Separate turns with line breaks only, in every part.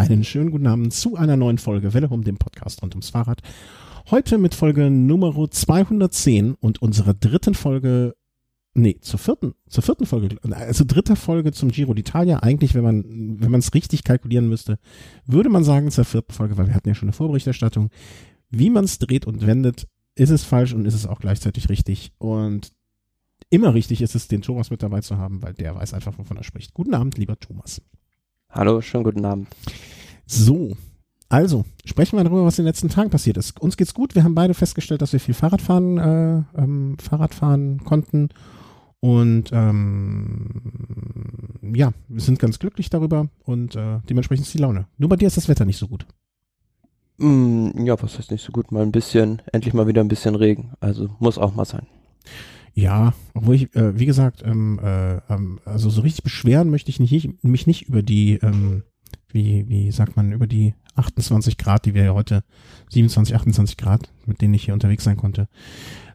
Einen schönen guten Abend zu einer neuen Folge Welle um dem Podcast rund ums Fahrrad. Heute mit Folge Nummer 210 und unserer dritten Folge, nee, zur vierten, zur vierten Folge, also dritter Folge zum Giro d'Italia. Eigentlich, wenn man, wenn man es richtig kalkulieren müsste, würde man sagen zur vierten Folge, weil wir hatten ja schon eine Vorberichterstattung. Wie man es dreht und wendet, ist es falsch und ist es auch gleichzeitig richtig. Und immer richtig ist es, den Thomas mit dabei zu haben, weil der weiß einfach, wovon er spricht. Guten Abend, lieber Thomas.
Hallo, schönen guten Abend.
So, also sprechen wir darüber, was in den letzten Tagen passiert ist. Uns geht's gut. Wir haben beide festgestellt, dass wir viel Fahrradfahren, äh, ähm, Fahrradfahren konnten und ähm, ja, wir sind ganz glücklich darüber und äh, dementsprechend ist die Laune. Nur bei dir ist das Wetter nicht so gut.
Mm, ja, was heißt nicht so gut? Mal ein bisschen, endlich mal wieder ein bisschen Regen. Also muss auch mal sein.
Ja, obwohl ich, äh, wie gesagt, ähm, äh, ähm, also so richtig beschweren möchte ich nicht, mich nicht über die, ähm, wie, wie sagt man, über die 28 Grad, die wir ja heute, 27, 28 Grad, mit denen ich hier unterwegs sein konnte.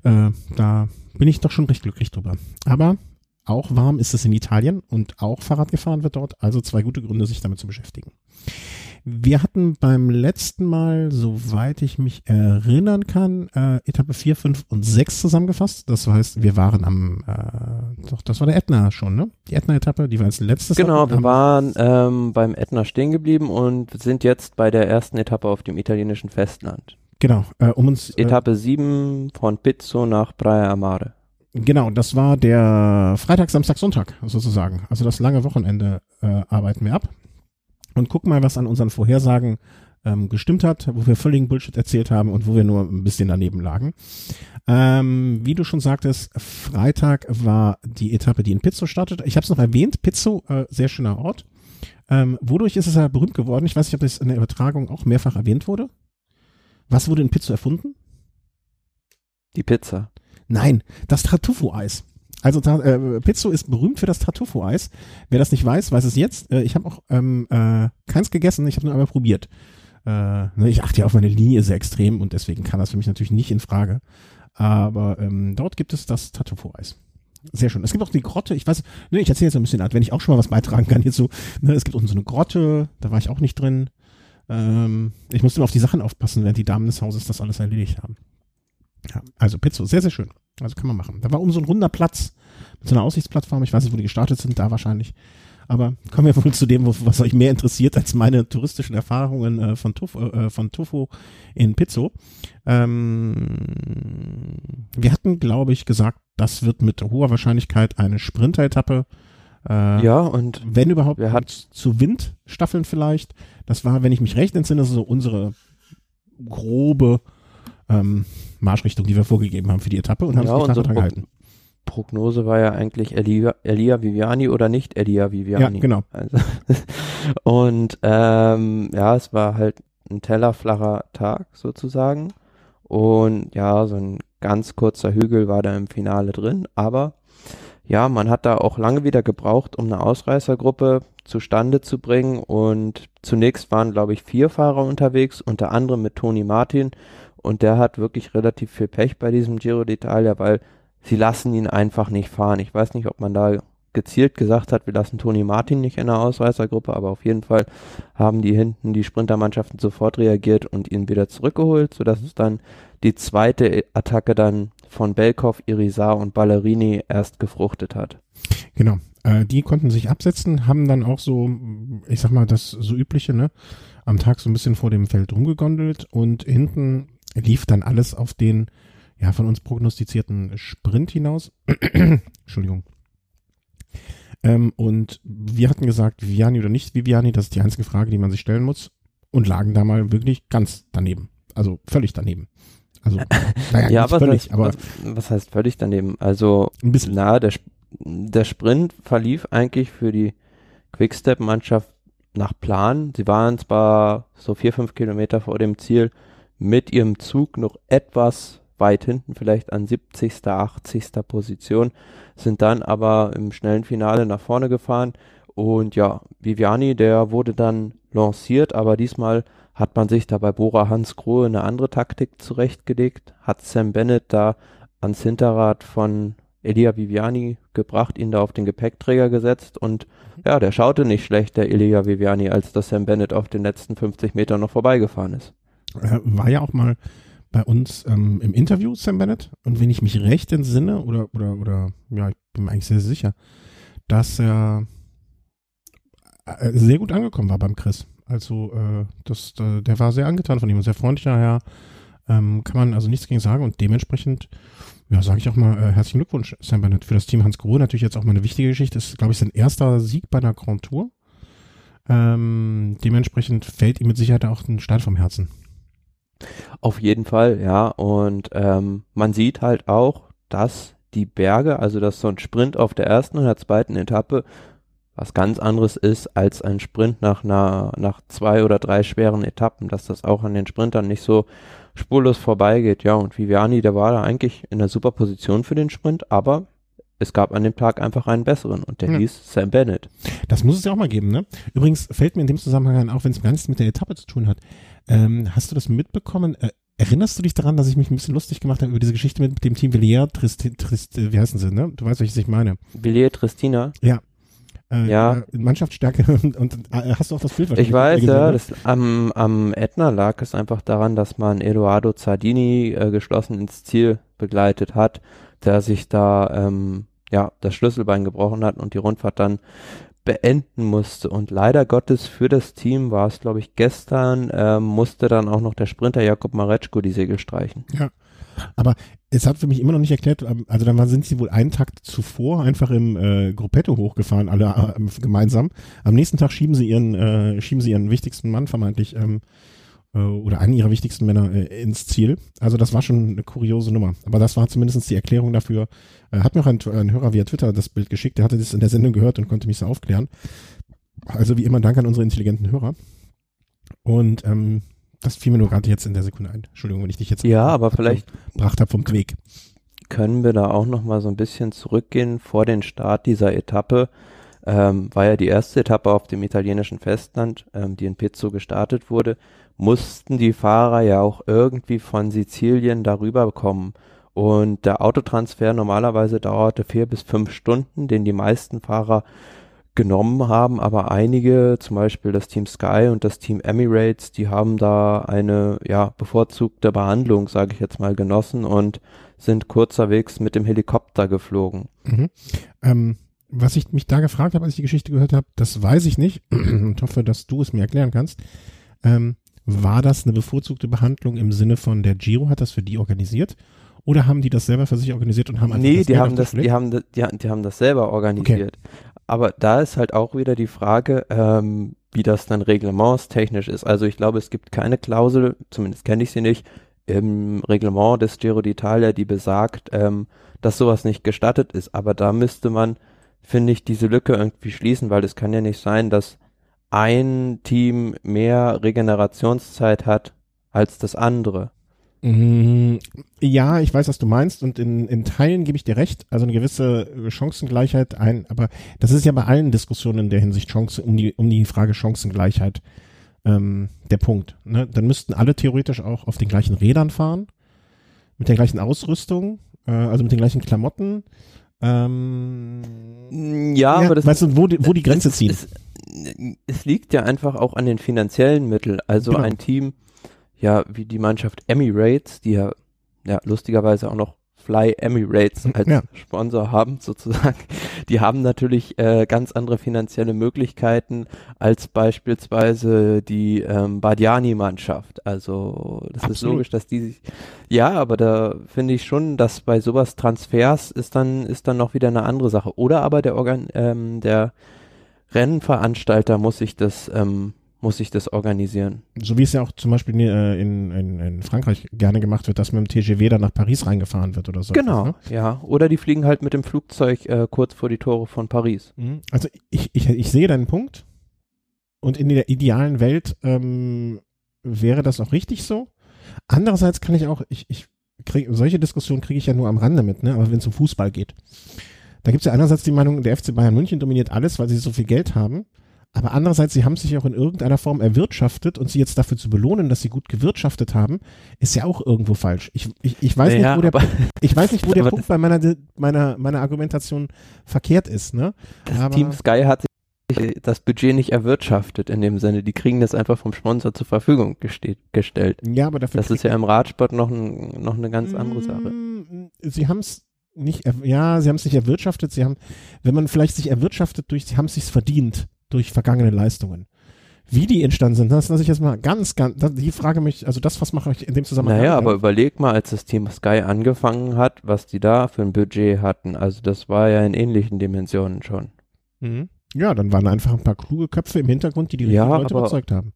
Äh, da bin ich doch schon recht glücklich drüber. Aber auch warm ist es in Italien und auch Fahrrad gefahren wird dort, also zwei gute Gründe, sich damit zu beschäftigen. Wir hatten beim letzten Mal, soweit ich mich erinnern kann, äh, Etappe 4, 5 und 6 zusammengefasst. Das heißt, wir waren am, äh, doch, das war der Ätna schon, ne? Die Ätna-Etappe, die war als letztes.
Genau, wir waren ähm, beim Ätna stehen geblieben und sind jetzt bei der ersten Etappe auf dem italienischen Festland.
Genau, äh, um uns.
Äh, Etappe 7 von Pizzo nach Praia Amare.
Genau, das war der Freitag, Samstag, Sonntag sozusagen. Also das lange Wochenende äh, arbeiten wir ab und guck mal, was an unseren Vorhersagen ähm, gestimmt hat, wo wir völligen Bullshit erzählt haben und wo wir nur ein bisschen daneben lagen. Ähm, wie du schon sagtest, Freitag war die Etappe, die in Pizzo startet. Ich habe es noch erwähnt, Pizzo, äh, sehr schöner Ort. Ähm, wodurch ist es ja berühmt geworden? Ich weiß nicht, ob das in der Übertragung auch mehrfach erwähnt wurde. Was wurde in Pizzo erfunden?
Die Pizza.
Nein, das Tartufo-Eis. Also äh, Pizzo ist berühmt für das Tartufo-Eis. Wer das nicht weiß, weiß es jetzt. Äh, ich habe auch ähm, äh, keins gegessen, ich habe nur einmal probiert. Äh, ne, ich achte ja auf meine Linie sehr extrem und deswegen kann das für mich natürlich nicht in Frage. Aber ähm, dort gibt es das Tartufo-Eis. Sehr schön. Es gibt auch die Grotte, ich weiß, ne, ich erzähle jetzt ein bisschen, wenn ich auch schon mal was beitragen kann hierzu. Ne, es gibt auch so eine Grotte, da war ich auch nicht drin. Ähm, ich musste immer auf die Sachen aufpassen, während die Damen des Hauses das alles erledigt haben. Ja, also Pizzo, sehr, sehr schön. Also kann man machen. Da war um so ein runder Platz mit so einer Aussichtsplattform. Ich weiß nicht, wo die gestartet sind, da wahrscheinlich. Aber kommen wir wohl zu dem, was euch mehr interessiert als meine touristischen Erfahrungen äh, von, Tuf, äh, von Tufo in Pizzo. Ähm, wir hatten, glaube ich, gesagt, das wird mit hoher Wahrscheinlichkeit eine Sprinter-Etappe.
Äh, ja, und
wenn überhaupt, wer hat zu Windstaffeln vielleicht. Das war, wenn ich mich recht entsinne, so unsere grobe ähm, Marschrichtung, die wir vorgegeben haben für die Etappe und haben ja, sich
nicht dran gehalten. Prognose war ja eigentlich Elia, Elia Viviani oder nicht Elia Viviani.
Ja, genau.
Also, und ähm, ja, es war halt ein tellerflacher Tag sozusagen. Und ja, so ein ganz kurzer Hügel war da im Finale drin. Aber ja, man hat da auch lange wieder gebraucht, um eine Ausreißergruppe zustande zu bringen. Und zunächst waren, glaube ich, vier Fahrer unterwegs, unter anderem mit Toni Martin, und der hat wirklich relativ viel Pech bei diesem Giro d'Italia, weil sie lassen ihn einfach nicht fahren. Ich weiß nicht, ob man da gezielt gesagt hat, wir lassen Toni Martin nicht in der Ausreißergruppe, aber auf jeden Fall haben die hinten die Sprintermannschaften sofort reagiert und ihn wieder zurückgeholt, sodass es dann die zweite Attacke dann von Belkov, Irizar und Ballerini erst gefruchtet hat.
Genau. Äh, die konnten sich absetzen, haben dann auch so, ich sag mal, das so übliche, ne, am Tag so ein bisschen vor dem Feld rumgegondelt und hinten lief dann alles auf den ja von uns prognostizierten Sprint hinaus. Entschuldigung. Ähm, und wir hatten gesagt, Viviani oder nicht Viviani, das ist die einzige Frage, die man sich stellen muss. Und lagen da mal wirklich ganz daneben. Also völlig daneben. Also,
naja, ja, was völlig, heißt, aber. Was, was, heißt völlig daneben? Also, ein bisschen. na, der, der Sprint verlief eigentlich für die Quickstep-Mannschaft nach Plan. Sie waren zwar so vier, fünf Kilometer vor dem Ziel mit ihrem Zug noch etwas weit hinten, vielleicht an 70., 80. Position, sind dann aber im schnellen Finale nach vorne gefahren. Und ja, Viviani, der wurde dann lanciert, aber diesmal hat man sich da bei Bora Hans Grohe eine andere Taktik zurechtgelegt, hat Sam Bennett da ans Hinterrad von Elia Viviani gebracht, ihn da auf den Gepäckträger gesetzt und ja, der schaute nicht schlecht, der Elia Viviani, als dass Sam Bennett auf den letzten 50 Metern noch vorbeigefahren ist.
Er war ja auch mal bei uns ähm, im Interview, Sam Bennett, und wenn ich mich recht entsinne, oder, oder, oder, ja, ich bin mir eigentlich sehr sicher, dass er äh, sehr gut angekommen war beim Chris. Also, äh, das, äh, der war sehr angetan von ihm, ein sehr freundlicher Herr, ähm, kann man also nichts gegen sagen und dementsprechend, ja, sage ich auch mal äh, herzlichen Glückwunsch, Sam Bennett, für das Team Hans Grohe. Natürlich jetzt auch mal eine wichtige Geschichte. Das ist, glaube ich, sein erster Sieg bei einer Grand Tour. Ähm, dementsprechend fällt ihm mit Sicherheit auch ein Stein vom Herzen.
Auf jeden Fall, ja. Und ähm, man sieht halt auch, dass die Berge, also dass so ein Sprint auf der ersten und der zweiten Etappe was ganz anderes ist als ein Sprint nach einer, nach zwei oder drei schweren Etappen, dass das auch an den Sprintern nicht so spurlos vorbeigeht. Ja, und Viviani, der war da eigentlich in einer super Position für den Sprint, aber es gab an dem Tag einfach einen besseren und der ja. hieß Sam Bennett.
Das muss es ja auch mal geben, ne? Übrigens fällt mir in dem Zusammenhang auch wenn es gar nichts mit der Etappe zu tun hat, ähm, hast du das mitbekommen? Äh, erinnerst du dich daran, dass ich mich ein bisschen lustig gemacht habe über diese Geschichte mit dem Team Villiers, Trist, Trist, wie heißen sie, ne? Du weißt, welches ich meine.
Villiers Tristina?
Ja.
Äh, ja.
Mannschaftsstärke und, und äh, hast du auch das Bild
Ich weiß, gesehen, ja, ne? das, am, am Ätna lag es einfach daran, dass man Eduardo Zardini äh, geschlossen ins Ziel begleitet hat, der sich da ähm, ja das Schlüsselbein gebrochen hat und die Rundfahrt dann beenden musste. Und leider Gottes für das Team war es, glaube ich, gestern, äh, musste dann auch noch der Sprinter Jakob Mareczko die Segel streichen.
Ja. Aber es hat für mich immer noch nicht erklärt, ähm, also dann sind sie wohl einen Tag zuvor einfach im äh, Gruppetto hochgefahren, alle äh, gemeinsam. Am nächsten Tag schieben sie ihren, äh, schieben sie ihren wichtigsten Mann vermeintlich ähm, äh, oder einen ihrer wichtigsten Männer äh, ins Ziel. Also das war schon eine kuriose Nummer. Aber das war zumindest die Erklärung dafür. Äh, hat mir auch ein, ein Hörer via Twitter das Bild geschickt, der hatte das in der Sendung gehört und konnte mich so aufklären. Also wie immer Dank an unsere intelligenten Hörer. Und ähm, das fiel mir nur gerade jetzt in der Sekunde ein. Entschuldigung, wenn ich dich jetzt
ja, aber vielleicht
gebracht habe vom Weg.
Können wir da auch noch mal so ein bisschen zurückgehen vor den Start dieser Etappe? Ähm, war ja die erste Etappe auf dem italienischen Festland, ähm, die in Pizzo gestartet wurde, mussten die Fahrer ja auch irgendwie von Sizilien darüber kommen. Und der Autotransfer normalerweise dauerte vier bis fünf Stunden, den die meisten Fahrer genommen haben, aber einige, zum Beispiel das Team Sky und das Team Emirates, die haben da eine ja bevorzugte Behandlung, sage ich jetzt mal, genossen und sind kurzerwegs mit dem Helikopter geflogen.
Mhm. Ähm, was ich mich da gefragt habe, als ich die Geschichte gehört habe, das weiß ich nicht und hoffe, dass du es mir erklären kannst. Ähm, war das eine bevorzugte Behandlung im Sinne von der Giro hat das für die organisiert? Oder haben die das selber für sich organisiert und haben
einfach Nee, die haben das, die haben, die, die haben das selber organisiert. Okay aber da ist halt auch wieder die Frage, ähm, wie das dann reglementstechnisch ist. Also ich glaube, es gibt keine Klausel, zumindest kenne ich sie nicht, im Reglement des Giro d'Italia, die besagt, ähm, dass sowas nicht gestattet ist. Aber da müsste man, finde ich, diese Lücke irgendwie schließen, weil es kann ja nicht sein, dass ein Team mehr Regenerationszeit hat als das andere.
Mm, ja, ich weiß, was du meinst und in, in Teilen gebe ich dir recht, also eine gewisse Chancengleichheit ein, aber das ist ja bei allen Diskussionen in der Hinsicht Chance, um die, um die Frage Chancengleichheit ähm, der Punkt. Ne? Dann müssten alle theoretisch auch auf den gleichen Rädern fahren, mit der gleichen Ausrüstung, äh, also mit den gleichen Klamotten. Ähm,
ja, ja, aber das
weißt du, wo die, wo die Grenze ziehen.
Es, es, liegt ja einfach auch an den finanziellen Mitteln. Also genau. ein Team ja wie die Mannschaft Emirates, die ja, ja lustigerweise auch noch Fly Emirates als ja. Sponsor haben sozusagen, die haben natürlich äh, ganz andere finanzielle Möglichkeiten als beispielsweise die ähm, Badiani-Mannschaft. Also das Absolut. ist logisch, dass die sich ja, aber da finde ich schon, dass bei sowas Transfers ist dann ist dann noch wieder eine andere Sache. Oder aber der Organ ähm, der Rennveranstalter muss sich das ähm, muss ich das organisieren.
So wie es ja auch zum Beispiel äh, in, in, in Frankreich gerne gemacht wird, dass mit dem TGV dann nach Paris reingefahren wird oder so.
Genau, ne? ja. Oder die fliegen halt mit dem Flugzeug äh, kurz vor die Tore von Paris.
Mhm. Also ich, ich, ich sehe deinen Punkt. Und in der idealen Welt ähm, wäre das auch richtig so. Andererseits kann ich auch, ich, ich krieg, solche Diskussionen kriege ich ja nur am Rande mit, ne? aber wenn es um Fußball geht. Da gibt es ja einerseits die Meinung, der FC Bayern München dominiert alles, weil sie so viel Geld haben. Aber andererseits, sie haben sich auch in irgendeiner Form erwirtschaftet und sie jetzt dafür zu belohnen, dass sie gut gewirtschaftet haben, ist ja auch irgendwo falsch. Ich, ich, ich weiß
Ja,
nicht, wo der, ich weiß nicht, wo der Punkt bei meiner, meiner, meiner Argumentation verkehrt ist, ne?
Das
Aber-
Team Sky hat sich das Budget nicht erwirtschaftet in dem Sinne. Die kriegen das einfach vom Sponsor zur Verfügung geste gestellt.
Ja, aber dafür
Das ist ja im Radsport noch, ein, noch eine ganz andere Sache.
Mm, Sie haben es nicht, ja, sie haben es nicht erwirtschaftet. Sie haben, wenn man vielleicht sich erwirtschaftet durch, sie haben es sich verdient durch vergangene Leistungen. Wie die entstanden sind, das lasse ich jetzt mal ganz, ganz, die Frage mich, also das, was mache ich in dem Zusammenhang?
Naja, aber überleg mal, als das Team Sky angefangen hat, was die da für ein Budget hatten. Also das war ja in ähnlichen Dimensionen schon.
Mhm. Ja, dann waren einfach ein paar kluge Köpfe im Hintergrund, die die
Ja,
Leute überzeugt haben.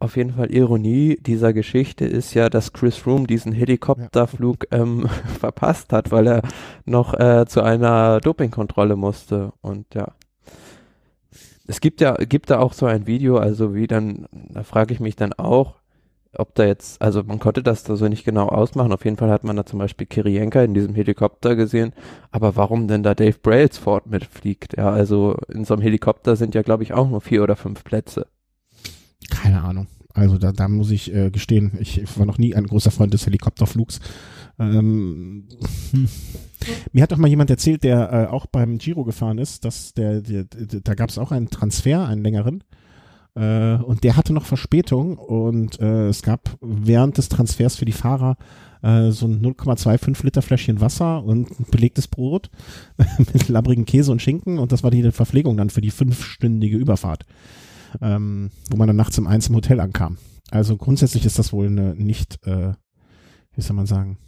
Auf jeden Fall Ironie dieser Geschichte ist ja, dass Chris Froome diesen Helikopterflug ähm, verpasst hat, weil er noch äh, zu einer Dopingkontrolle musste. Und ja. Es gibt ja, gibt da auch so ein Video, also wie dann, da frage ich mich dann auch, ob da jetzt, also man konnte das da so nicht genau ausmachen. Auf jeden Fall hat man da zum Beispiel Kirienka in diesem Helikopter gesehen. Aber warum denn da Dave Brailsford mitfliegt? Ja, also in so einem Helikopter sind ja, glaube ich, auch nur vier oder fünf Plätze.
Keine Ahnung. Also da, da muss ich äh, gestehen, ich war noch nie ein großer Freund des Helikopterflugs. Ähm, hm. Mir hat doch mal jemand erzählt, der äh, auch beim Giro gefahren ist, dass der, der, der da gab es auch einen Transfer, einen längeren. Äh, und der hatte noch Verspätung und äh, es gab während des Transfers für die Fahrer äh, so ein 0,25 Liter Fläschchen Wasser und ein belegtes Brot mit labbrigen Käse und Schinken und das war die Verpflegung dann für die fünfstündige Überfahrt ähm, wo man dann nachts um eins im Hotel ankam. Also grundsätzlich ist das wohl eine nicht, äh, wie soll man sagen,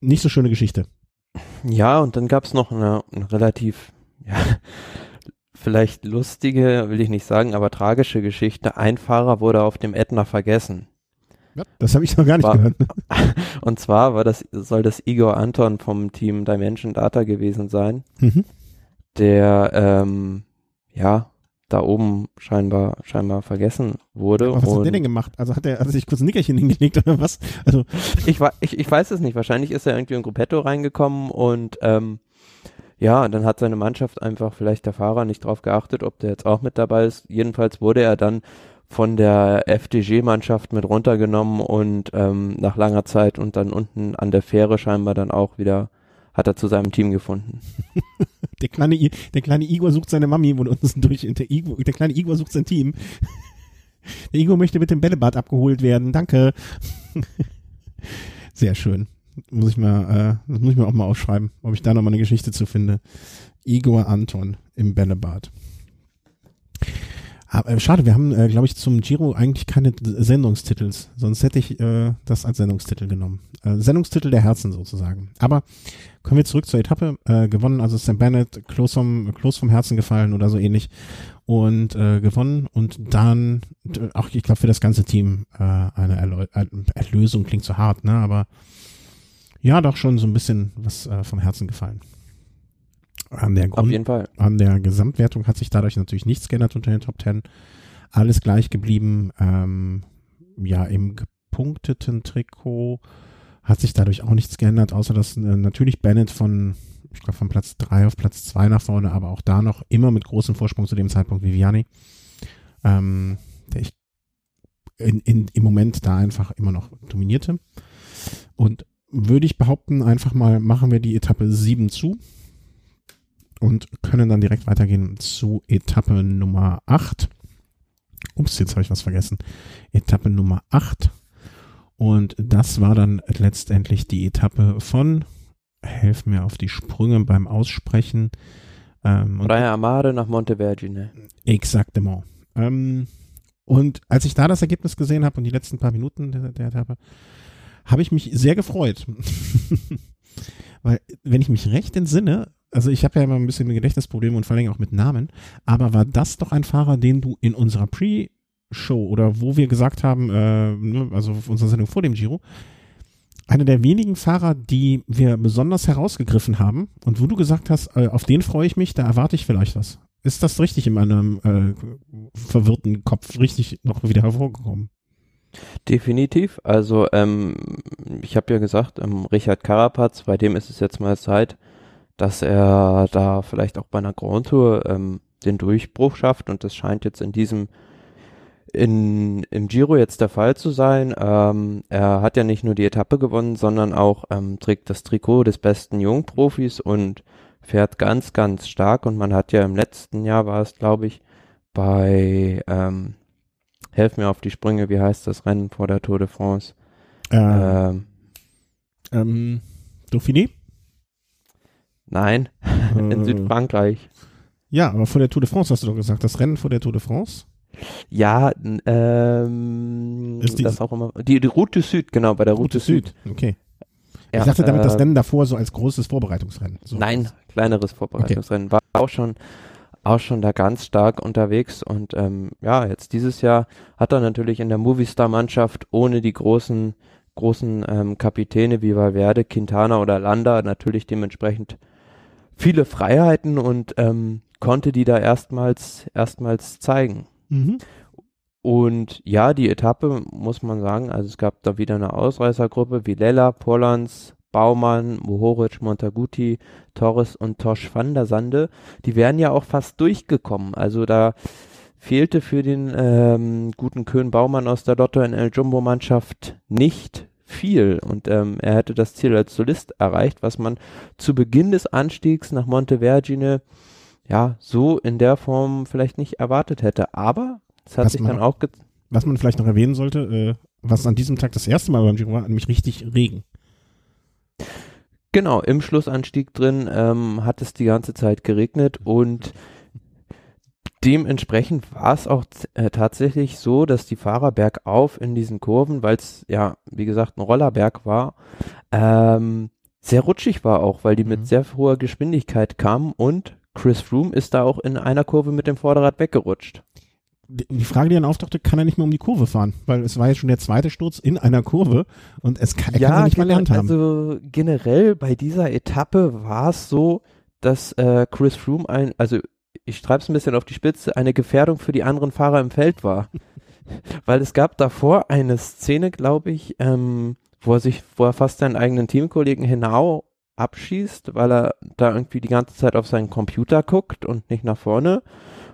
nicht so schöne Geschichte.
Ja, und dann gab's noch eine, eine relativ, ja, vielleicht lustige, will ich nicht sagen, aber tragische Geschichte. Ein Fahrer wurde auf dem Ätna vergessen.
Das habe ich noch gar nicht
War-
gehört.
Und zwar war das, soll das Igor Anton vom Team Dimension Data gewesen sein,
Mhm.
der, ähm, ja, da oben scheinbar, scheinbar vergessen wurde.
Aber was hat der
und
denn gemacht? Also hat er, hat er sich kurz ein Nickerchen hingelegt oder was? Also,
ich, ich, ich weiß es nicht. Wahrscheinlich ist er irgendwie in Gruppetto reingekommen und ähm, ja, dann hat seine Mannschaft einfach vielleicht der Fahrer nicht drauf geachtet, ob der jetzt auch mit dabei ist. Jedenfalls wurde er dann von der FDG-Mannschaft mit runtergenommen und ähm, nach langer Zeit und dann unten an der Fähre scheinbar dann auch wieder hat er zu seinem Team gefunden.
der kleine, der kleine Igor sucht seine Mami wohl unten durch. Und der, Igor, der kleine Igor sucht sein Team. Der Igor möchte mit dem Bällebad abgeholt werden. Danke. Sehr schön. Muss ich mal, äh, das muss ich mir auch mal aufschreiben, ob ich da noch mal eine Geschichte zu finde. Igor Anton im Bällebad. Aber, äh, schade, wir haben, äh, glaube ich, zum Giro eigentlich keine Sendungstitels. Sonst hätte ich äh, das als Sendungstitel genommen. Äh, Sendungstitel der Herzen sozusagen. Aber kommen wir zurück zur Etappe. Äh, gewonnen, also Sam Bennett, close vom, close vom Herzen gefallen oder so ähnlich. Und äh, gewonnen und dann, auch ich glaube für das ganze Team äh, eine Erleu äh, Erlösung klingt so hart, ne? Aber ja, doch schon so ein bisschen was äh, vom Herzen gefallen. An der
Auf
Grund,
jeden Fall.
an der Gesamtwertung hat sich dadurch natürlich nichts geändert unter den Top Ten. Alles gleich geblieben. Ähm, ja, im gepunkteten Trikot hat sich dadurch auch nichts geändert, außer dass äh, natürlich Bennett von, ich glaube, von Platz drei auf Platz zwei nach vorne, aber auch da noch immer mit großem Vorsprung zu dem Zeitpunkt Viviani. Ähm, der ich in, in, im Moment da einfach immer noch dominierte. Und würde ich behaupten, einfach mal machen wir die Etappe 7 zu und können dann direkt weitergehen zu Etappe Nummer 8. Ups, jetzt habe ich was vergessen. Etappe Nummer 8. Und das war dann letztendlich die Etappe von, helf mir auf die Sprünge beim Aussprechen. Ähm,
Praia Amare nach Montevergine.
Exactement. Ähm, und als ich da das Ergebnis gesehen habe und die letzten paar Minuten der, der Etappe, habe ich mich sehr gefreut. Weil, wenn ich mich recht entsinne, also ich habe ja immer ein bisschen Gedächtnisprobleme und vor allem auch mit Namen, aber war das doch ein Fahrer, den du in unserer Pre-Show oder wo wir gesagt haben, äh, ne, also auf unserer Sendung vor dem Giro, einer der wenigen Fahrer, die wir besonders herausgegriffen haben und wo du gesagt hast, äh, auf den freue ich mich, da erwarte ich vielleicht was. Ist das richtig in meinem äh, verwirrten Kopf richtig noch wieder hervorgekommen?
Definitiv. Also ähm, ich habe ja gesagt, ähm, Richard Carapaz, bei dem ist es jetzt mal Zeit, dass er da vielleicht auch bei einer Grand Tour ähm, den Durchbruch schafft und das scheint jetzt in diesem in, im Giro jetzt der Fall zu sein. Ähm, er hat ja nicht nur die Etappe gewonnen, sondern auch ähm, trägt das Trikot des besten Jungprofis und fährt ganz, ganz stark. Und man hat ja im letzten Jahr war es, glaube ich, bei ähm, Helf mir auf die Sprünge, wie heißt das Rennen vor der Tour de France?
Äh, ähm, Dauphiné?
Nein, in
Äh,
Südfrankreich.
Ja, aber vor der Tour de France hast du doch gesagt, das Rennen vor der Tour de France?
Ja, ähm,
Ist die-
das auch immer. Die, die Route Süd, genau, bei der Route, Süd.
Okay.
Ja,
ich dachte damit das
äh,
Rennen davor so als großes Vorbereitungsrennen. So.
Nein, kleineres Vorbereitungsrennen. War auch schon, auch schon da ganz stark unterwegs und ähm, ja, jetzt dieses Jahr hat er natürlich in der Movistar-Mannschaft ohne die großen, großen ähm, Kapitäne wie Valverde, Quintana oder Landa natürlich dementsprechend viele Freiheiten und ähm, konnte die da erstmals, erstmals zeigen.
Mhm.
Und ja, die Etappe muss man sagen, also es gab da wieder eine Ausreißergruppe, Villela, Polans, Baumann, Mohoric, Montaguti, Torres und Tosch van der Sande. Die wären ja auch fast durchgekommen. Also da fehlte für den ähm, guten Köhn Baumann aus der Lotto NL Jumbo Mannschaft nicht viel und ähm, er hätte das Ziel als Solist erreicht, was man zu Beginn des Anstiegs nach Montevergine ja so in der Form vielleicht nicht erwartet hätte. Aber es hat
Was
sich
man-
dann auch
Was man vielleicht noch erwähnen sollte, äh, was an diesem Tag das erste Mal beim Giro war, nämlich richtig Regen.
Genau, im Schlussanstieg drin ähm, hat es die ganze Zeit geregnet und dementsprechend war es auch äh, tatsächlich so, dass die Fahrer bergauf in diesen Kurven, weil es ja, wie gesagt, ein Rollerberg war, ähm, sehr rutschig war auch, weil die
Mhm.
mit sehr hoher Geschwindigkeit kamen und Chris Froome ist da auch in einer Kurve mit dem Vorderrad weggerutscht.
Die Frage, die dann auftauchte, kann er nicht mehr um die Kurve fahren? Weil es war jetzt schon der zweite Sturz in einer Kurve und es kann, er kann ja nicht mal
genau,
lernt haben.
Also generell bei dieser Etappe war es so, dass äh, Chris Froome ein, also ich treibe es ein bisschen auf die Spitze, eine Gefährdung für die anderen Fahrer im Feld war. Weil es gab davor eine Szene, glaube ich, ähm, wo er sich, wo er fast seinen eigenen Teamkollegen Henao abschießt, weil er da irgendwie die ganze Zeit auf seinen Computer guckt und nicht nach vorne.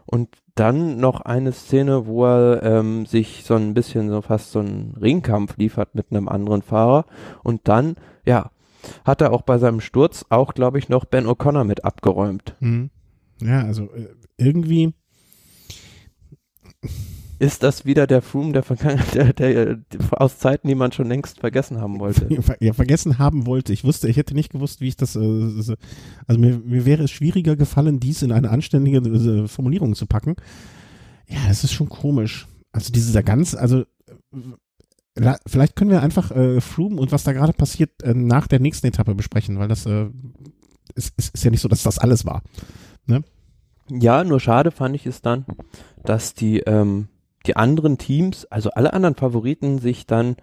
Und dann noch eine Szene, wo er ähm, sich so ein bisschen so fast so einen Ringkampf liefert mit einem anderen Fahrer. Und dann, ja, hat er auch bei seinem Sturz auch, glaube ich, noch Ben O'Connor mit abgeräumt.
Mhm. Ja, also äh, irgendwie,
Ist das wieder der Froome der Vergangenheit, der, der, der aus Zeiten, die man schon längst vergessen haben wollte?
ja, vergessen haben wollte. Ich wusste, ich hätte nicht gewusst, wie ich das, äh, so- also mir, mir wäre es schwieriger gefallen, dies in eine anständige äh, Formulierung zu packen. Ja, das ist schon komisch. Also dieser ganz, also äh, vielleicht können wir einfach äh, Froome und was da gerade passiert äh, nach der nächsten Etappe besprechen, weil das äh, ist, ist, ist ja nicht so, dass das alles war.
Ja, nur schade fand ich es dann, dass die, ähm, die anderen Teams, also alle anderen Favoriten, sich dann,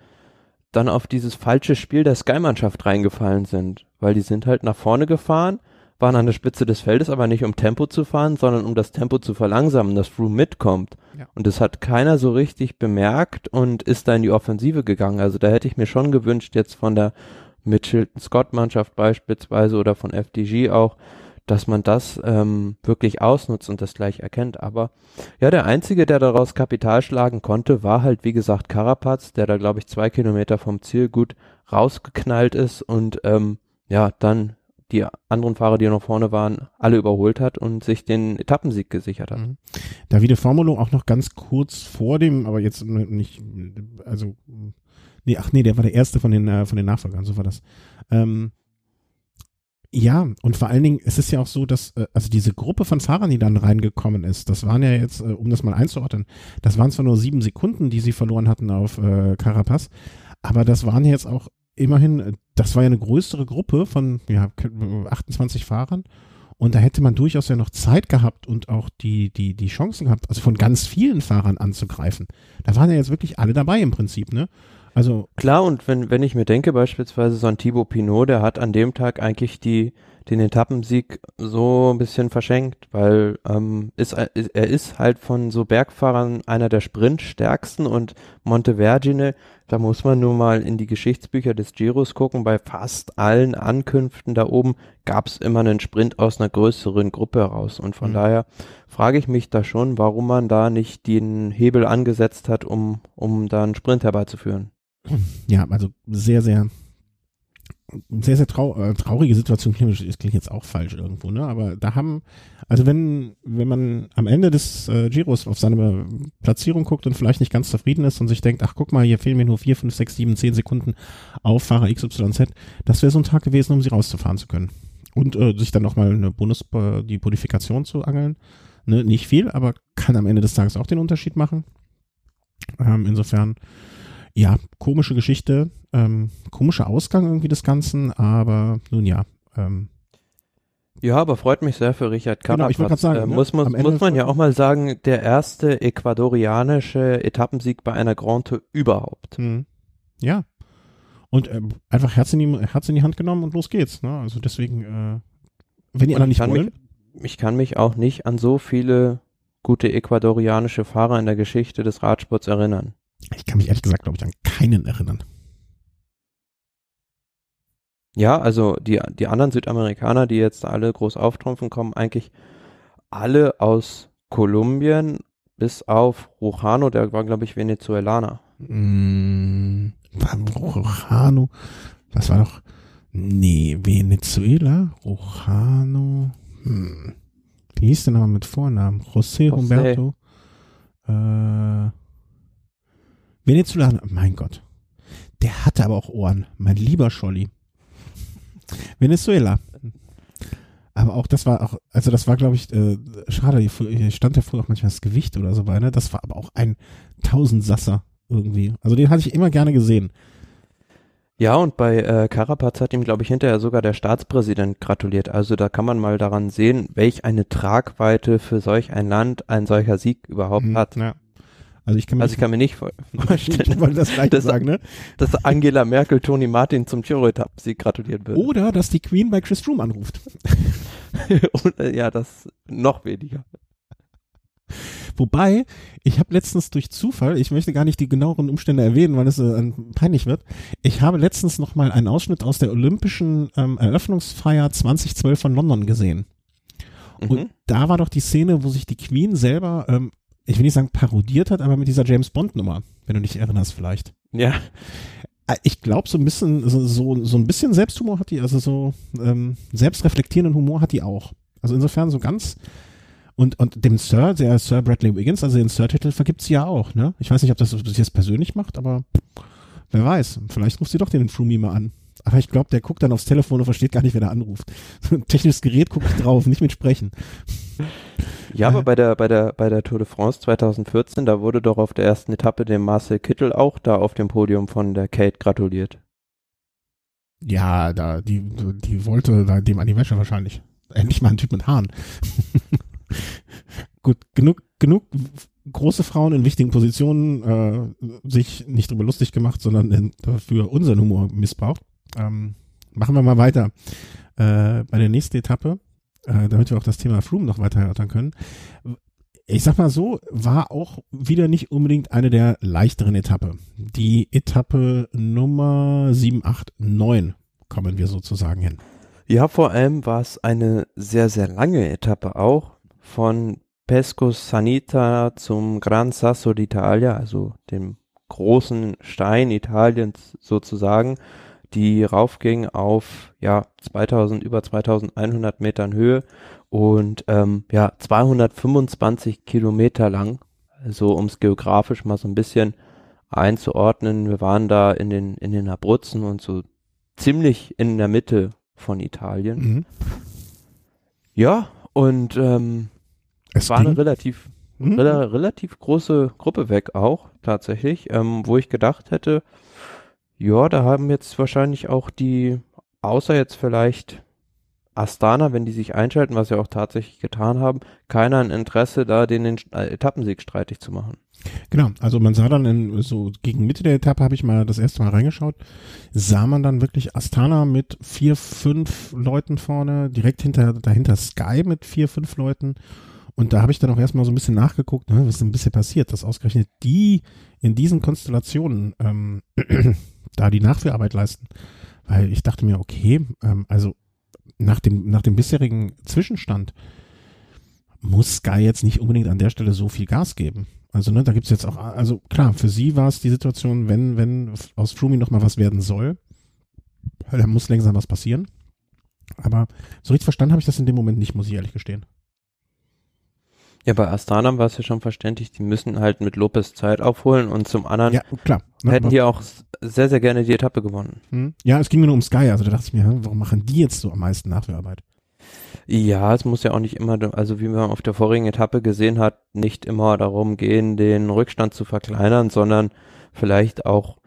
dann auf dieses falsche Spiel der Sky-Mannschaft reingefallen sind. Weil die sind halt nach vorne gefahren, waren an der Spitze des Feldes, aber nicht um Tempo zu fahren, sondern um das Tempo zu verlangsamen, dass Froome mitkommt.
Ja.
Und das hat keiner so richtig bemerkt und ist da in die Offensive gegangen. Also da hätte ich mir schon gewünscht, jetzt von der Mitchell-Scott-Mannschaft beispielsweise oder von FDG auch, dass man das ähm, wirklich ausnutzt und das gleich erkennt. Aber ja, der Einzige, der daraus Kapital schlagen konnte, war halt, wie gesagt, Carapaz, der da, glaube ich, zwei Kilometer vom Ziel gut rausgeknallt ist und ähm, ja, dann die anderen Fahrer, die noch vorne waren, alle überholt hat und sich den Etappensieg gesichert hat.
Mhm. Davide Formulo auch noch ganz kurz vor dem, aber jetzt nicht, also, nee, ach nee, der war der erste von den, äh, von den Nachfolgern, so war das. Ähm, ja, und vor allen Dingen, es ist ja auch so, dass, äh, also diese Gruppe von Fahrern, die dann reingekommen ist, das waren ja jetzt, äh, um das mal einzuordnen, das waren zwar nur sieben Sekunden, die sie verloren hatten auf äh, Carapaz, aber das waren jetzt auch immerhin, äh, das war ja eine größere Gruppe von ja, 28 Fahrern und da hätte man durchaus ja noch Zeit gehabt und auch die, die, die Chancen gehabt, also von ganz vielen Fahrern anzugreifen. Da waren ja jetzt wirklich alle dabei im Prinzip, ne? Also,
Klar, und wenn, wenn ich mir denke, beispielsweise so ein Thibaut Pinot, der hat an dem Tag eigentlich die, den Etappensieg so ein bisschen verschenkt, weil ähm, ist, er ist halt von so Bergfahrern einer der Sprintstärksten und Montevergine, da muss man nur mal in die Geschichtsbücher des Giros gucken, bei fast allen Ankünften da oben gab es immer einen Sprint aus einer größeren Gruppe heraus und von mhm. daher frage ich mich da schon, warum man da nicht den Hebel angesetzt hat, um, um da einen Sprint herbeizuführen.
Ja, also sehr, sehr sehr, sehr trau äh, traurige Situation das klingt jetzt auch falsch irgendwo, ne? Aber da haben, also wenn, wenn man am Ende des äh, Giros auf seine Platzierung guckt und vielleicht nicht ganz zufrieden ist und sich denkt, ach guck mal, hier fehlen mir nur vier, fünf, sechs, sieben, zehn Sekunden auf Fahrer XYZ, das wäre so ein Tag gewesen, um sie rauszufahren zu können. Und äh, sich dann nochmal eine Bonus, äh, die Bonifikation zu angeln. Ne? Nicht viel, aber kann am Ende des Tages auch den Unterschied machen. Ähm, insofern, ja, komische Geschichte, ähm, komischer Ausgang irgendwie des Ganzen, aber nun ja. Ähm,
ja, aber freut mich sehr für Richard Carapaz. Genau,
sagen, äh,
ne? muss, muss, muss man ja auch mal sagen, der erste ecuadorianische Etappensieg bei einer Grand Tour überhaupt.
Mhm. Ja. Und äh, einfach Herz in, die, Herz in die Hand genommen und los geht's. Ne? Also deswegen, äh, wenn die anderen nicht wollen.
Mich, ich kann mich auch nicht an so viele gute ecuadorianische Fahrer in der Geschichte des Radsports erinnern.
Ich kann mich ehrlich gesagt, glaube ich, an keinen erinnern.
Ja, also die, die anderen Südamerikaner, die jetzt alle groß auftrumpfen, kommen eigentlich alle aus Kolumbien, bis auf Rujano, der war, glaube ich, Venezuelaner.
Mm, Rujano, was war doch, nee, Venezuela, Rujano, hm. wie hieß der nochmal mit Vornamen? José, José. Humberto, äh, Venezuelaner, mein Gott. Der hatte aber auch Ohren, mein lieber Scholli. Venezuela. Aber auch das war auch, also das war, glaube ich, äh, schade, hier stand ja früher auch manchmal das Gewicht oder so bei, ne? Das war aber auch ein Tausendsasser irgendwie. Also den hatte ich immer gerne gesehen.
Ja, und bei äh, Carapaz hat ihm, glaube ich, hinterher sogar der Staatspräsident gratuliert. Also da kann man mal daran sehen, welch eine Tragweite für solch ein Land ein solcher Sieg überhaupt mhm, hat. Ja.
Also ich kann mir,
also ich kann mir nicht vorstellen,
wollte das gleich dass, sagen, ne?
dass Angela Merkel Toni Martin zum Giro-Etappen-Sieg gratulieren würde.
Oder dass die Queen bei Chris Froome anruft.
Und, äh, ja, das noch weniger.
Wobei, ich habe letztens durch Zufall, ich möchte gar nicht die genaueren Umstände erwähnen, weil es äh, peinlich wird, ich habe letztens noch mal einen Ausschnitt aus der olympischen ähm, Eröffnungsfeier 2012 von London gesehen. Und mhm. da war doch die Szene, wo sich die Queen selber ähm, ich will nicht sagen parodiert hat, aber mit dieser James Bond Nummer, wenn du dich erinnerst vielleicht.
Ja.
Äh, ich glaube, so ein bisschen, so, so, so ein bisschen Selbsthumor hat die, also so ähm, selbstreflektierenden Humor hat die auch. Also insofern so ganz und, und dem Sir, der Sir Bradley Wiggins, also den Sir-Titel vergibt sie ja auch, ne? Ich weiß nicht, ob das, das jetzt persönlich macht, aber wer weiß. Vielleicht ruft sie doch den Frumi mal an. Aber ich glaube, der guckt dann aufs Telefon und versteht gar nicht, wer da anruft. So ein technisches Gerät guckt drauf, nicht mit Sprechen.
Ja, aber bei der, bei der, bei der Tour de France 2014, da wurde doch auf der ersten Etappe dem Marcel Kittel auch da auf dem Podium von der Kate gratuliert.
Ja, da, die, die wollte da dem Animation wahrscheinlich. Endlich mal ein Typ mit Haaren. Gut, genug, genug große Frauen in wichtigen Positionen äh, sich nicht drüber lustig gemacht, sondern in, dafür unseren Humor missbraucht. Ähm, machen wir mal weiter. Äh, bei der nächsten Etappe äh, damit wir auch das Thema Froome noch weiter erörtern können. Ich sag mal so, war auch wieder nicht unbedingt eine der leichteren Etappe. Die Etappe Nummer 789 kommen wir sozusagen hin.
Ja, vor allem war es eine sehr, sehr lange Etappe auch von Pesco Sanita zum Gran Sasso d'Italia, also dem großen Stein Italiens sozusagen die raufging auf ja 2000 über 2100 Metern Höhe und ähm, ja 225 Kilometer lang. Also um es geografisch mal so ein bisschen einzuordnen, wir waren da in den in den Abruzzen und so ziemlich in der Mitte von Italien. Mhm. Ja und ähm, es war eine relativ mhm. re relativ große Gruppe weg auch tatsächlich, ähm, wo ich gedacht hätte, ja, da haben jetzt wahrscheinlich auch die, außer jetzt vielleicht Astana, wenn die sich einschalten, was sie auch tatsächlich getan haben, keiner ein Interesse, da den, äh, Etappensieg streitig zu machen.
Genau, also man sah dann in, so gegen Mitte der Etappe habe ich mal das erste Mal reingeschaut, sah man dann wirklich Astana mit vier, fünf Leuten vorne, direkt hinter, dahinter Sky mit vier, fünf Leuten. Und da habe ich dann auch erstmal so ein bisschen nachgeguckt, ne, was ist ein bisschen passiert, dass ausgerechnet die in diesen Konstellationen ähm, da die Nachführarbeit leisten. Weil ich dachte mir, okay, ähm, also nach dem, nach dem bisherigen Zwischenstand muss Sky jetzt nicht unbedingt an der Stelle so viel Gas geben. Also, ne, da gibt's jetzt auch, also klar, für sie war es die Situation, wenn, wenn aus Froome noch mal was werden soll, da muss langsam was passieren. Aber so richtig verstanden habe ich das in dem Moment nicht, muss ich ehrlich gestehen.
Ja, bei Astana war es ja schon verständlich, die müssen halt mit Lopez Zeit aufholen und zum anderen
Ja, klar. ne,
hätten die auch sehr, sehr gerne die Etappe gewonnen.
Hm? Ja, es ging mir nur um Sky, also da dachte ich mir, warum machen die jetzt so am meisten Nachführarbeit?
Ja, es muss ja auch nicht immer, also wie man auf der vorigen Etappe gesehen hat, nicht immer darum gehen, den Rückstand zu verkleinern, sondern vielleicht auch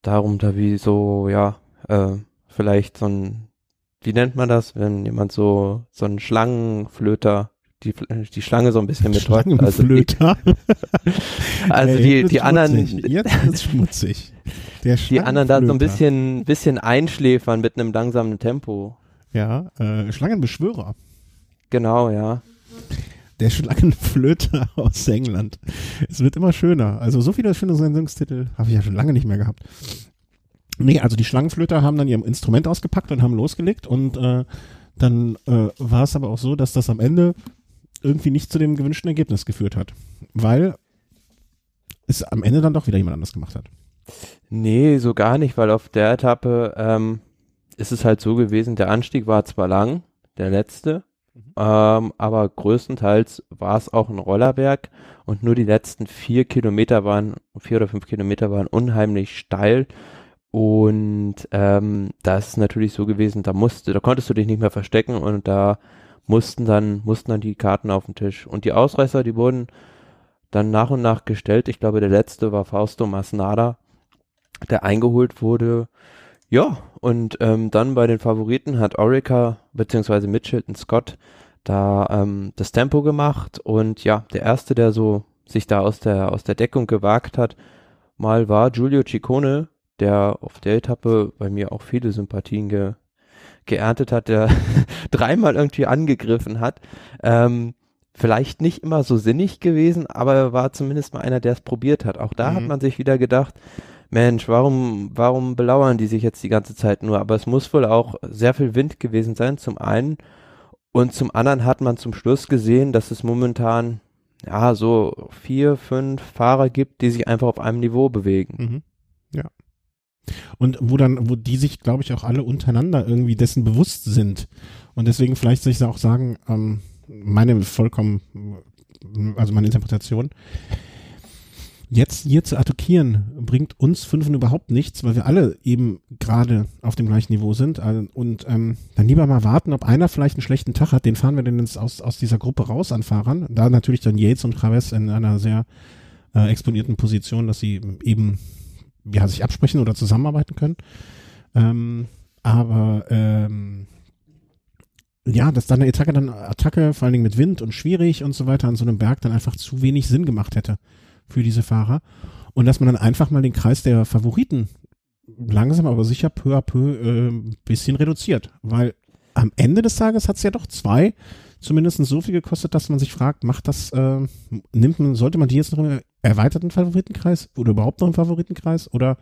darum, da wie so, ja, äh, vielleicht so ein, wie nennt man das, wenn jemand so, so einen Schlangenflöter, die, die Schlange so ein bisschen betäubt. Also die,
Schlangenflöter.
also
Ey,
die, die anderen.
Jetzt wird's schmutzig. Der
die anderen da so ein bisschen, bisschen einschläfern mit einem langsamen Tempo.
Ja, äh, Schlangenbeschwörer.
Genau, ja.
Der Schlangenflöter aus England. Es wird immer schöner. Also so viele schöne Sendungstitel habe ich ja schon lange nicht mehr gehabt. Nee, also die Schlangenflöter haben dann ihr Instrument ausgepackt und haben losgelegt und äh, dann äh, war es aber auch so, dass das am Ende irgendwie nicht zu dem gewünschten Ergebnis geführt hat. Weil es am Ende dann doch wieder jemand anders gemacht hat.
Nee, so gar nicht, weil auf der Etappe ähm, ist es halt so gewesen, der Anstieg war zwar lang, der letzte, ähm, aber größtenteils war es auch ein Rollerberg und nur die letzten vier Kilometer waren, vier oder fünf Kilometer waren unheimlich steil und ähm, da ist natürlich so gewesen, da musste, da konntest du dich nicht mehr verstecken und da mussten dann, mussten dann die Karten auf den Tisch. Und die Ausreißer, die wurden dann nach und nach gestellt. Ich glaube, der letzte war Fausto Masnada, der eingeholt wurde. Ja, und ähm, dann bei den Favoriten hat Orica beziehungsweise Mitchelton Scott da ähm, das Tempo gemacht und ja, der erste, der so sich da aus der aus der Deckung gewagt hat, mal war Giulio Ciccone, der auf der Etappe bei mir auch viele Sympathien ge geerntet hat, der dreimal irgendwie angegriffen hat. Ähm, vielleicht nicht immer so sinnig gewesen, aber er war zumindest mal einer, der es probiert hat. Auch da
Mhm.
hat man sich wieder gedacht, Mensch, warum, warum belauern die sich jetzt die ganze Zeit nur? Aber es muss wohl auch sehr viel Wind gewesen sein, zum einen. Und zum anderen hat man zum Schluss gesehen, dass es momentan, ja, so vier, fünf Fahrer gibt, die sich einfach auf einem Niveau bewegen.
Mhm. Ja. Und wo dann, wo die sich, glaube ich, auch alle untereinander irgendwie dessen bewusst sind. Und deswegen vielleicht sich auch sagen, ähm, meine vollkommen, also meine Interpretation, jetzt hier zu attackieren, bringt uns Fünfen überhaupt nichts, weil wir alle eben gerade auf dem gleichen Niveau sind. Also, Und ähm, dann lieber mal warten, ob einer vielleicht einen schlechten Tag hat. Den fahren wir denn jetzt aus, aus dieser Gruppe raus an Fahrern. Da natürlich dann Yates und Traves in einer sehr äh, exponierten Position, dass sie eben ja, sich absprechen oder zusammenarbeiten können. Ähm, aber ähm, ja, dass dann eine Attacke dann Attacke, vor allen Dingen mit Wind und schwierig und so weiter an so einem Berg dann einfach zu wenig Sinn gemacht hätte für diese Fahrer. Und dass man dann einfach mal den Kreis der Favoriten langsam aber sicher peu à peu äh, bisschen reduziert. Weil am Ende des Tages hat es ja doch zwei zumindest so viel gekostet, dass man sich fragt, macht das, äh, nimmt man, sollte man die jetzt noch im erweiterten Favoritenkreis oder überhaupt noch im Favoritenkreis oder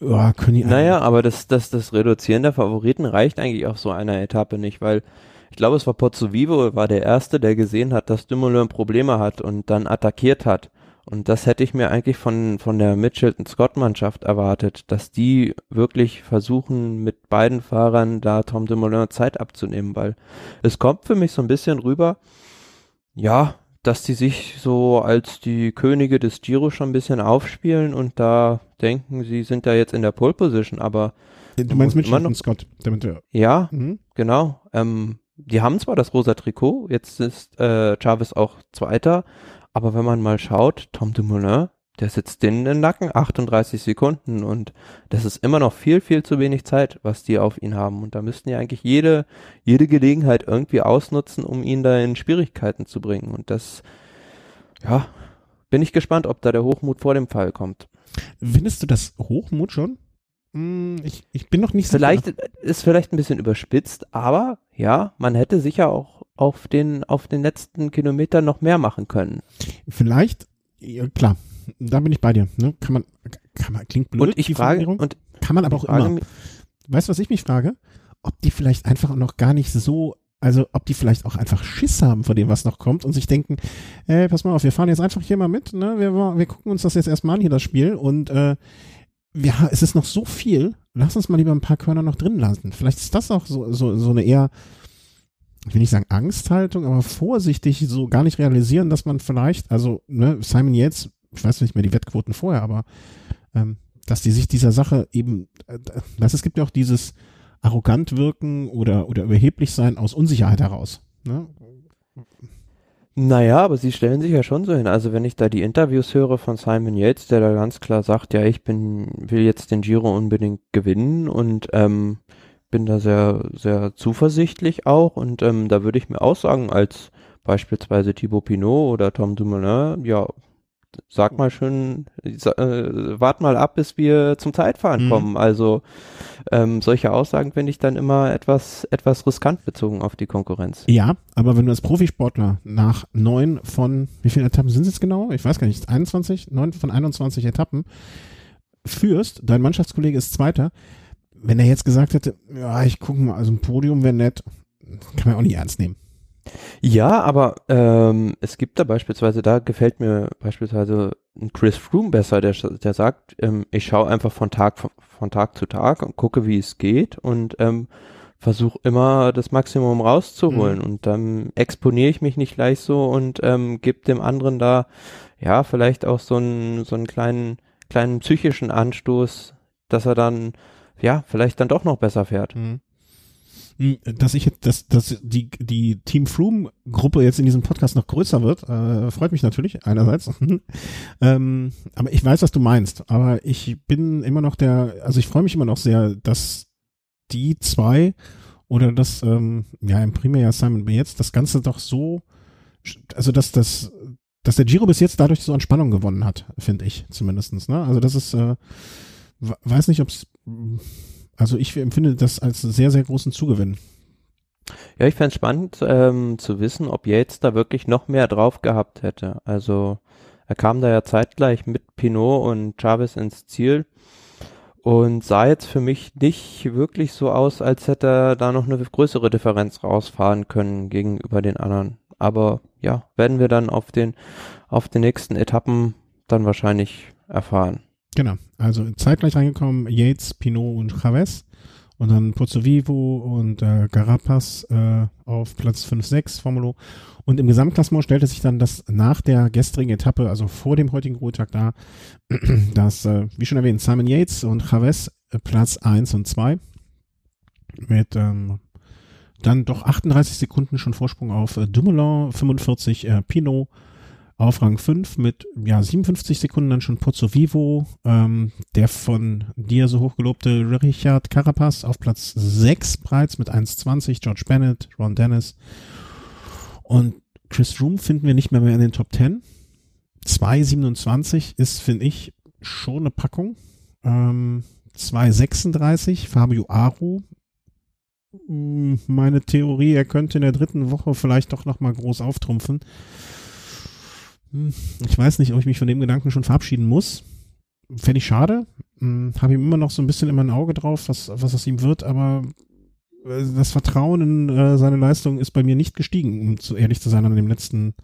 ja, können die
Naja, aber das, das, das Reduzieren der Favoriten reicht eigentlich auf so einer Etappe nicht, weil ich glaube, es war Pozzo Vivo, war der Erste, der gesehen hat, dass Dumoulin Probleme hat und dann attackiert hat. Und das hätte ich mir eigentlich von, von der Mitchelton-Scott-Mannschaft erwartet, dass die wirklich versuchen, mit beiden Fahrern da Tom Dumoulin Zeit abzunehmen, weil es kommt für mich so ein bisschen rüber, ja, dass die sich so als die Könige des Giro schon ein bisschen aufspielen und da denken, sie sind da jetzt in der Pole Position, aber
Du meinst Mitchell
noch-
und Scott, damit wir,
ja,
mhm.
genau. Ähm, die haben zwar das rosa Trikot, jetzt ist äh, Chavez auch Zweiter, aber wenn man mal schaut, Tom Dumoulin, der sitzt denen im Nacken, 38 Sekunden und das ist immer noch viel, viel zu wenig Zeit, was die auf ihn haben und da müssten ja eigentlich jede, jede Gelegenheit irgendwie ausnutzen, um ihn da in Schwierigkeiten zu bringen und das, ja, bin ich gespannt, ob da der Hochmut vor dem Fall kommt.
Findest du das Hochmut schon? Hm, ich, ich bin noch nicht
vielleicht sicher. ist vielleicht ein bisschen überspitzt, aber ja, man hätte sicher auch auf den auf den letzten Kilometern noch mehr machen können.
Vielleicht, ja, klar, da bin ich bei dir. Ne? Kann man, kann man klingt blöd.
Und ich frage und
kann man aber auch immer. Weißt du, was ich mich frage? Ob die vielleicht einfach noch gar nicht so also ob die vielleicht auch einfach Schiss haben vor dem, was noch kommt und sich denken, äh, pass mal auf, wir fahren jetzt einfach hier mal mit, ne? Wir, wir gucken uns das jetzt erstmal an hier, das Spiel, und äh, ja, es ist noch so viel, lass uns mal lieber ein paar Körner noch drin lassen. Vielleicht ist das auch so, so, so eine eher, ich will nicht sagen Angsthaltung, aber vorsichtig so gar nicht realisieren, dass man vielleicht, also ne, Simon Yates, ich weiß nicht mehr die Wettquoten vorher, aber ähm, dass die sich dieser Sache eben, äh, dass es gibt ja auch dieses arrogant wirken oder, oder überheblich sein aus Unsicherheit heraus. Ne?
Naja, aber sie stellen sich ja schon so hin. Also wenn ich da die Interviews höre von Simon Yates, der da ganz klar sagt, ja, ich bin, will jetzt den Giro unbedingt gewinnen und ähm, bin da sehr, sehr zuversichtlich auch und ähm, da würde ich mir auch sagen, als beispielsweise Thibaut Pinot oder Tom Dumoulin, ja, sag mal schön, äh, wart mal ab, bis wir zum Zeitfahren mhm. kommen. Also ähm, solche Aussagen finde ich dann immer etwas, etwas riskant bezogen auf die Konkurrenz.
Ja, aber wenn du als Profisportler nach neun von, wie viele Etappen sind es jetzt genau? Ich weiß gar nicht, 21, neun von 21 Etappen führst, dein Mannschaftskollege ist Zweiter, wenn er jetzt gesagt hätte, ja, ich gucke mal, also ein Podium wäre nett, kann man auch nicht ernst nehmen.
Ja, aber ähm, es gibt da beispielsweise, da gefällt mir beispielsweise ein Chris Froome besser, der, der sagt, ähm, ich schaue einfach von Tag von, von Tag zu Tag und gucke, wie es geht und ähm, versuche immer das Maximum rauszuholen mhm. und dann exponiere ich mich nicht gleich so und ähm, gebe dem anderen da ja vielleicht auch so einen so einen kleinen kleinen psychischen Anstoß, dass er dann ja vielleicht dann doch noch besser fährt. Mhm.
Hm, dass ich jetzt, dass, dass die, die Team Froome Gruppe jetzt in diesem Podcast noch größer wird, äh, freut mich natürlich einerseits. ähm, aber ich weiß, was du meinst. Aber ich bin immer noch der, also ich freue mich immer noch sehr, dass die zwei oder das, ähm, ja, im Primärjahr Simon jetzt das Ganze doch so, also dass das, dass der Giro bis jetzt dadurch so an Spannung gewonnen hat, finde ich zumindestens. Ne? Also das ist, äh, weiß nicht, ob es also ich empfinde das als sehr, sehr großen Zugewinn.
Ja, ich fände spannend ähm, zu wissen, ob Yates da wirklich noch mehr drauf gehabt hätte. Also er kam da ja zeitgleich mit Pinot und Chavez ins Ziel und sah jetzt für mich nicht wirklich so aus, als hätte er da noch eine größere Differenz rausfahren können gegenüber den anderen. Aber ja, werden wir dann auf den auf den nächsten Etappen dann wahrscheinlich erfahren.
Genau, also zeitgleich reingekommen Yates, Pinot und Chavez. Und dann Pozzo Vivo und äh, Carapaz äh, auf Platz 5, 6 Formulo. Und im Gesamtklassement stellte sich dann das nach der gestrigen Etappe, also vor dem heutigen Ruhetag da, dass, äh, wie schon erwähnt, Simon Yates und Chavez äh, Platz 1 und 2 mit ähm, dann doch 38 Sekunden schon Vorsprung auf äh, Dumoulin, 45 äh, Pinot, auf Rang 5 mit ja 57 Sekunden dann schon Pozzo Vivo, ähm, der von dir so hochgelobte Richard Carapaz auf Platz 6 bereits mit 1,20, George Bennett, Ron Dennis und Chris Room finden wir nicht mehr, mehr in den Top 10. 2,27 ist, finde ich, schon eine Packung. Ähm, 2,36 Fabio Aru. Hm, meine Theorie, er könnte in der dritten Woche vielleicht doch nochmal groß auftrumpfen. Ich weiß nicht, ob ich mich von dem Gedanken schon verabschieden muss. Fände ich schade. Hm, Habe ihm immer noch so ein bisschen immer ein Auge drauf, was, was aus ihm wird, aber äh, das Vertrauen in äh, seine Leistung ist bei mir nicht gestiegen, um zu ehrlich zu sein, an dem letzten,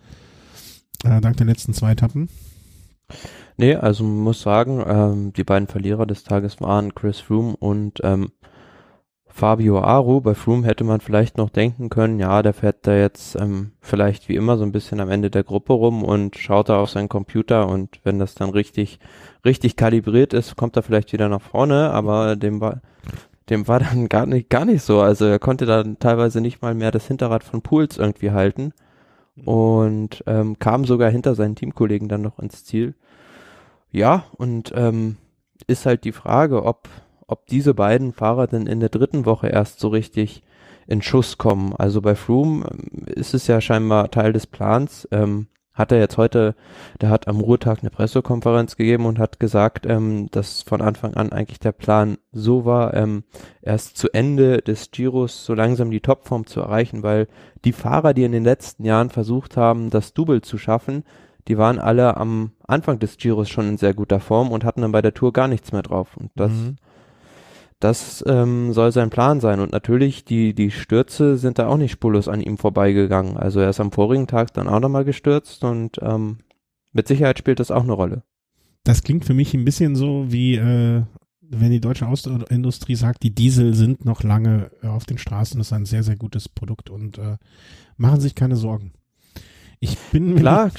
äh, dank der letzten zwei Etappen.
Nee, also man muss sagen, ähm, die beiden Verlierer des Tages waren Chris Froome und ähm, Fabio Aru. Bei Froome hätte man vielleicht noch denken können, ja, der fährt da jetzt ähm, vielleicht wie immer so ein bisschen am Ende der Gruppe rum und schaut da auf seinen Computer und wenn das dann richtig, richtig kalibriert ist, kommt er vielleicht wieder nach vorne, aber dem war, dem war dann gar nicht, gar nicht so. Also er konnte dann teilweise nicht mal mehr das Hinterrad von Pools irgendwie halten und ähm, kam sogar hinter seinen Teamkollegen dann noch ins Ziel. Ja, und ähm, ist halt die Frage, ob ob diese beiden Fahrer denn in der dritten Woche erst so richtig in Schuss kommen. Also bei Froome ähm, ist es ja scheinbar Teil des Plans, ähm, hat er jetzt heute, der hat am Ruhetag eine Pressekonferenz gegeben und hat gesagt, ähm, dass von Anfang an eigentlich der Plan so war, ähm, erst zu Ende des Giros so langsam die Topform zu erreichen, weil die Fahrer, die in den letzten Jahren versucht haben, das Double zu schaffen, die waren alle am Anfang des Giros schon in sehr guter Form und hatten dann bei der Tour gar nichts mehr drauf. Und das mhm. Das ähm, soll sein Plan sein. Und natürlich, die, die Stürze sind da auch nicht spurlos an ihm vorbeigegangen. Also er ist am vorigen Tag dann auch nochmal gestürzt und ähm, mit Sicherheit spielt das auch eine Rolle.
Das klingt für mich ein bisschen so wie, äh, wenn die deutsche Autoindustrie sagt, die Diesel sind noch lange auf den Straßen, das ist ein sehr, sehr gutes Produkt und äh, machen sich keine Sorgen. Ich bin
klar.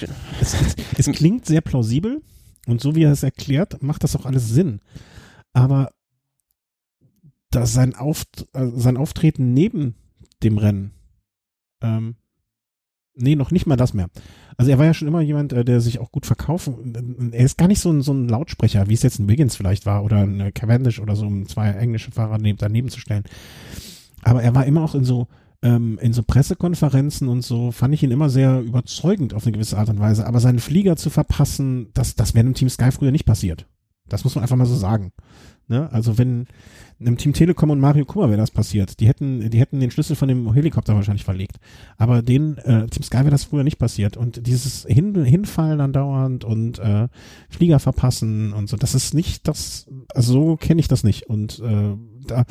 Es, es, es klingt sehr plausibel und so wie er es erklärt, macht das auch alles Sinn. Aber dass sein, Auft äh, sein Auftreten neben dem Rennen, ähm, nee, noch nicht mal das mehr. Also er war ja schon immer jemand, äh, der sich auch gut verkaufen. Er ist gar nicht so ein, so ein Lautsprecher, wie es jetzt ein Wiggins vielleicht war oder ein Cavendish oder so, um zwei englische Fahrer neben, daneben zu stellen. Aber er war immer auch in so ähm, in so Pressekonferenzen und so fand ich ihn immer sehr überzeugend auf eine gewisse Art und Weise. Aber seinen Flieger zu verpassen, das das wäre im Team Sky früher nicht passiert. Das muss man einfach mal so sagen. Ne? Also wenn einem Team Telekom und Mario Kummer wäre das passiert. Die hätten, die hätten den Schlüssel von dem Helikopter wahrscheinlich verlegt. Aber den äh, Team Sky wäre das früher nicht passiert. Und dieses Hin Hinfallen andauernd und äh, Flieger verpassen und so, das ist nicht das, also so kenne ich das nicht. Und äh, da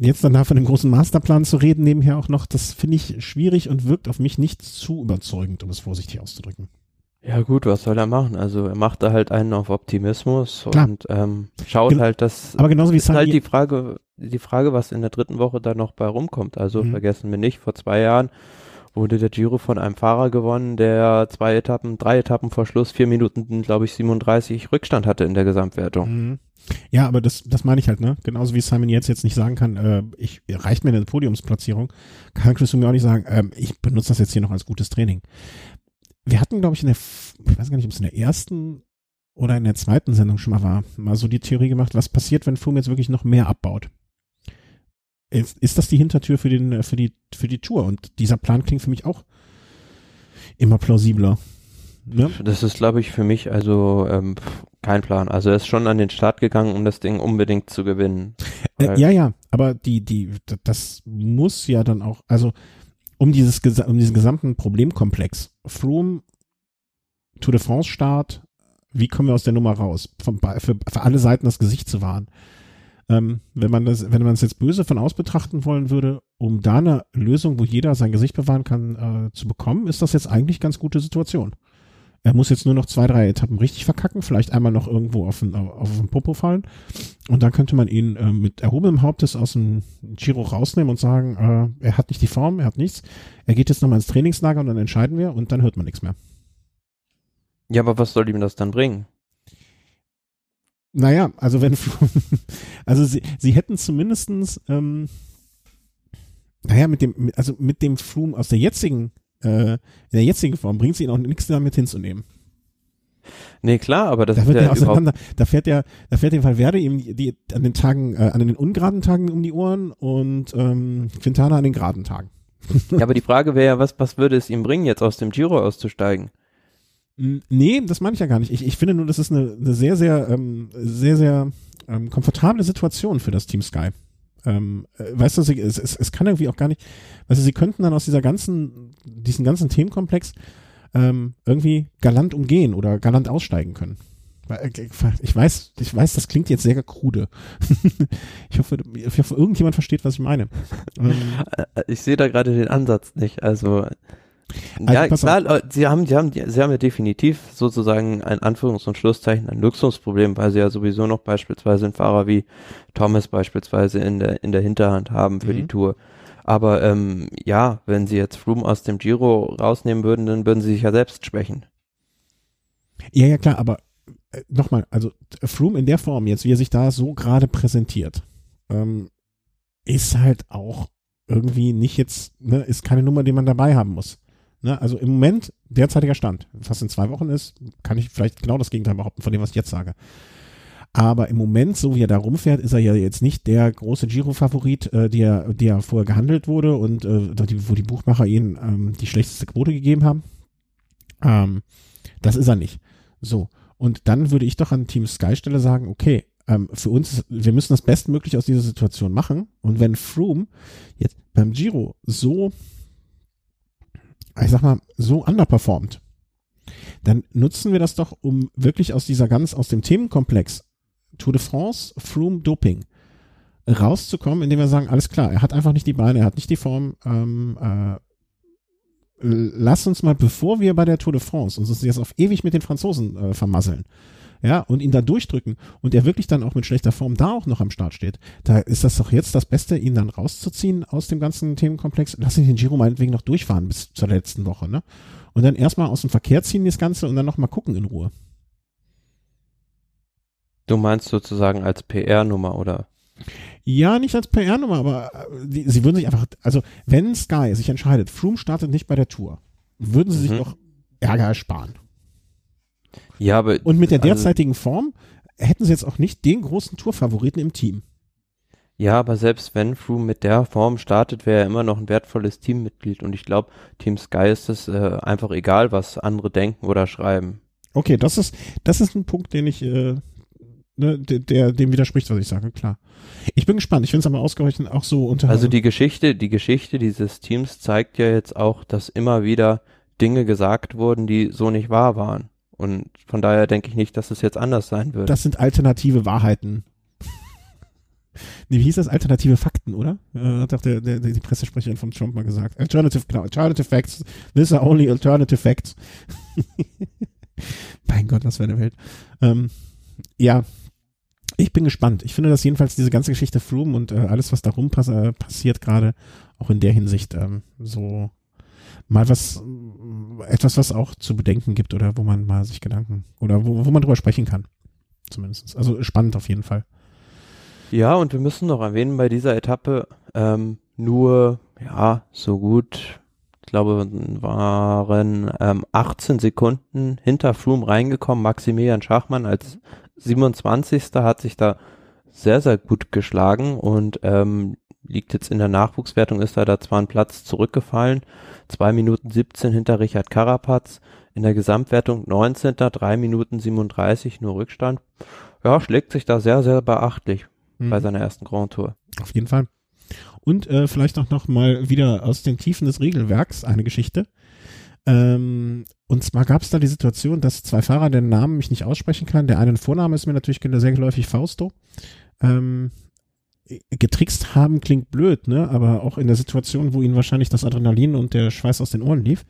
jetzt dann da von dem großen Masterplan zu reden, nebenher auch noch, das finde ich schwierig und wirkt auf mich nicht zu überzeugend, um es vorsichtig auszudrücken.
Ja gut, was soll er machen? Also er macht da halt einen auf Optimismus Klar. und ähm, schaut Gen halt, dass
aber genauso wie ist
halt die Frage, die Frage, was in der dritten Woche da noch bei rumkommt. Also mhm. vergessen wir nicht, vor zwei Jahren wurde der Giro von einem Fahrer gewonnen, der zwei Etappen, drei Etappen vor Schluss, vier Minuten, glaube ich, 37 Rückstand hatte in der Gesamtwertung.
Mhm. Ja, aber das, das meine ich halt, ne? Genauso wie Simon jetzt jetzt nicht sagen kann, äh, ich reicht mir eine Podiumsplatzierung, kann Chris mir auch nicht sagen, äh, ich benutze das jetzt hier noch als gutes Training wir hatten, glaube ich, in der, ich weiß gar nicht, ob es in der ersten oder in der zweiten Sendung schon mal war, mal so die Theorie gemacht, was passiert, wenn Froome jetzt wirklich noch mehr abbaut. Ist, ist das die Hintertür für den, für die, für die Tour? Und dieser Plan klingt für mich auch immer plausibler.
Ne? Das ist, glaube ich, für mich also ähm, kein Plan. Also er ist schon an den Start gegangen, um das Ding unbedingt zu gewinnen.
Äh, ja, ja, aber die, die, das muss ja dann auch, also um dieses um diesen gesamten Problemkomplex. Froome, Tour de France Start, wie kommen wir aus der Nummer raus? Von, für, für alle Seiten das Gesicht zu wahren. Ähm, wenn man das, wenn man es jetzt böse von aus betrachten wollen würde, um da eine Lösung, wo jeder sein Gesicht bewahren kann, äh, zu bekommen, ist das jetzt eigentlich ganz gute Situation. Er muss jetzt nur noch zwei, drei Etappen richtig verkacken, vielleicht einmal noch irgendwo auf den, auf den Popo fallen. Und dann könnte man ihn äh, mit erhobenem Hauptes aus dem Giro rausnehmen und sagen, äh, er hat nicht die Form, er hat nichts. Er geht jetzt nochmal ins Trainingslager und dann entscheiden wir und dann hört man nichts mehr.
Ja, aber was soll ihm das dann bringen?
Naja, also wenn, also sie, sie hätten zumindestens, ähm, naja, mit dem, also mit dem Froome aus der jetzigen äh, in der jetzigen Form bringt es ihn auch nichts damit hinzunehmen.
Nee, klar, aber das
da wird ja auseinander, da fährt ja, da fährt den Valverde ihm die, an den Tagen, äh, an den ungeraden Tagen um die Ohren und ähm, Quintana an den geraden Tagen.
ja, aber die Frage wäre ja, was, was würde es ihm bringen, jetzt aus dem Giro auszusteigen?
Nee, das meine ich ja gar nicht. Ich, ich finde nur, das ist eine, eine sehr, sehr, ähm, sehr, sehr ähm, komfortable Situation für das Team Sky. Ähm, äh, weißt du, sie, es, es, es kann irgendwie auch gar nicht, weißt du, sie könnten dann aus dieser ganzen, diesen ganzen Themenkomplex ähm, irgendwie galant umgehen oder galant aussteigen können. Äh, ich weiß, ich weiß, das klingt jetzt sehr krude. ich hoffe, ich hoffe, irgendjemand versteht, was ich meine.
Ähm, äh, ich sehe da gerade den Ansatz nicht. Also also, ja, klar, auf. sie haben, sie haben, sie haben ja definitiv sozusagen ein Anführungs- und Schlusszeichen ein Luxusproblem, weil sie ja sowieso noch beispielsweise einen Fahrer wie Thomas beispielsweise in der, in der Hinterhand haben für mhm. die Tour. Aber ähm, ja, wenn sie jetzt Froome aus dem Giro rausnehmen würden, dann würden sie sich ja selbst schwächen.
Ja, ja, klar, aber äh, nochmal, also Froome in der Form jetzt, wie er sich da so gerade präsentiert, ähm, ist halt auch irgendwie nicht jetzt, ne, ist keine Nummer, die man dabei haben muss. Ne, also im Moment, derzeitiger Stand, was in zwei Wochen ist, kann ich vielleicht genau das Gegenteil behaupten von dem, was ich jetzt sage. Aber im Moment, so wie er da rumfährt, ist er ja jetzt nicht der große Giro-Favorit, äh, der, der vorher gehandelt wurde und äh, die, wo die Buchmacher ihnen ähm, die schlechteste Quote gegeben haben. Ähm, das ist er nicht. So. Und dann würde ich doch an Team Sky Stelle sagen, okay, ähm, für uns, wir müssen das bestmöglich aus dieser Situation machen. Und wenn Froome jetzt beim Giro so, ich sag mal, so underperformt, dann nutzen wir das doch, um wirklich aus dieser ganz, aus dem Themenkomplex Tour de France, Froome, Doping rauszukommen, indem wir sagen, alles klar, er hat einfach nicht die Beine, er hat nicht die Form, ähm, äh, lass uns mal, bevor wir bei der Tour de France uns jetzt auf ewig mit den Franzosen äh, vermasseln, ja, und ihn da durchdrücken und er wirklich dann auch mit schlechter Form da auch noch am Start steht, da ist das doch jetzt das Beste, ihn dann rauszuziehen aus dem ganzen Themenkomplex. Lass ihn den Giro meinetwegen noch durchfahren bis zur letzten Woche, ne? Und dann erstmal aus dem Verkehr ziehen das Ganze und dann nochmal gucken in Ruhe.
Du meinst sozusagen als PR-Nummer, oder?
Ja, nicht als PR-Nummer, aber äh, die, sie würden sich einfach, also wenn Sky sich entscheidet, Froome startet nicht bei der Tour, würden sie mhm. sich doch Ärger ersparen.
Ja, aber.
Und mit der also derzeitigen also, Form hätten sie jetzt auch nicht den großen Tourfavoriten im Team.
Ja, aber selbst wenn Froome mit der Form startet, wäre er immer noch ein wertvolles Teammitglied. Und ich glaube, Team Sky ist es äh, einfach egal, was andere denken oder schreiben.
Okay, das ist, das ist ein Punkt, den ich, äh, ne, der, der dem widerspricht, was ich sage, klar. Ich bin gespannt. Ich finde es aber ausgerechnet auch so unter.
Also die Geschichte, die Geschichte dieses Teams zeigt ja jetzt auch, dass immer wieder Dinge gesagt wurden, die so nicht wahr waren. Und von daher denke ich nicht, dass es jetzt anders sein wird.
Das sind alternative Wahrheiten. nee, wie hieß das? Alternative Fakten, oder? Äh, hat doch der, der, die Pressesprecherin von Trump mal gesagt. Alternative, genau, Alternative Facts. These are only alternative facts. mein Gott, was für eine Welt. Ähm, ja, ich bin gespannt. Ich finde, dass jedenfalls diese ganze Geschichte Froome und äh, alles, was darum pass äh, passiert gerade, auch in der Hinsicht ähm, so mal was, etwas, was auch zu bedenken gibt oder wo man mal sich Gedanken oder wo, wo man drüber sprechen kann. Zumindest. Also spannend auf jeden Fall.
Ja, und wir müssen noch erwähnen, bei dieser Etappe ähm, nur, ja, so gut, ich glaube, waren ähm, 18 Sekunden hinter Froome reingekommen. Maximilian Schachmann als 27. hat sich da sehr, sehr gut geschlagen und ähm, liegt jetzt in der Nachwuchswertung, ist er da zwar einen Platz zurückgefallen, zwei Minuten 17 hinter Richard Carapaz, in der Gesamtwertung 19. drei Minuten 37 nur Rückstand. Ja, schlägt sich da sehr, sehr beachtlich mhm. bei seiner ersten Grand Tour.
Auf jeden Fall. Und äh, vielleicht auch noch mal wieder aus den Tiefen des Regelwerks eine Geschichte. Ähm, und zwar gab es da die Situation, dass zwei Fahrer den Namen mich nicht aussprechen kann. Der eine Vorname ist mir natürlich sehr geläufig Fausto. Ähm, getrickst haben klingt blöd, ne? Aber auch in der Situation, wo ihnen wahrscheinlich das Adrenalin und der Schweiß aus den Ohren lief,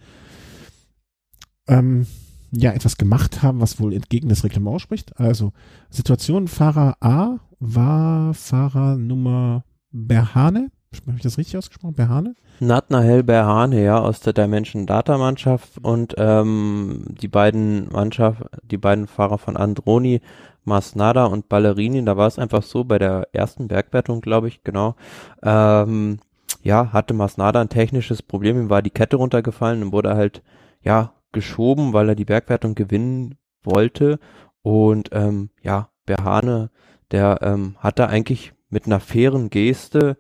ähm, ja, etwas gemacht haben, was wohl entgegen des Reglements spricht. Also, Situation, Fahrer A war Fahrer Nummer Berhane. Habe ich das richtig ausgesprochen? Berhane?
Natnahel Berhane, ja, aus der Dimension Data Mannschaft und ähm, die beiden Mannschaft, die beiden Fahrer von Androni Masnada und Ballerini, da war es einfach so, bei der ersten Bergwertung, glaube ich, genau, ähm, ja, hatte Masnada ein technisches Problem, ihm war die Kette runtergefallen und wurde halt, ja, geschoben, weil er die Bergwertung gewinnen wollte. Und, ähm, ja, Berhane, der ähm, hatte eigentlich mit einer fairen Geste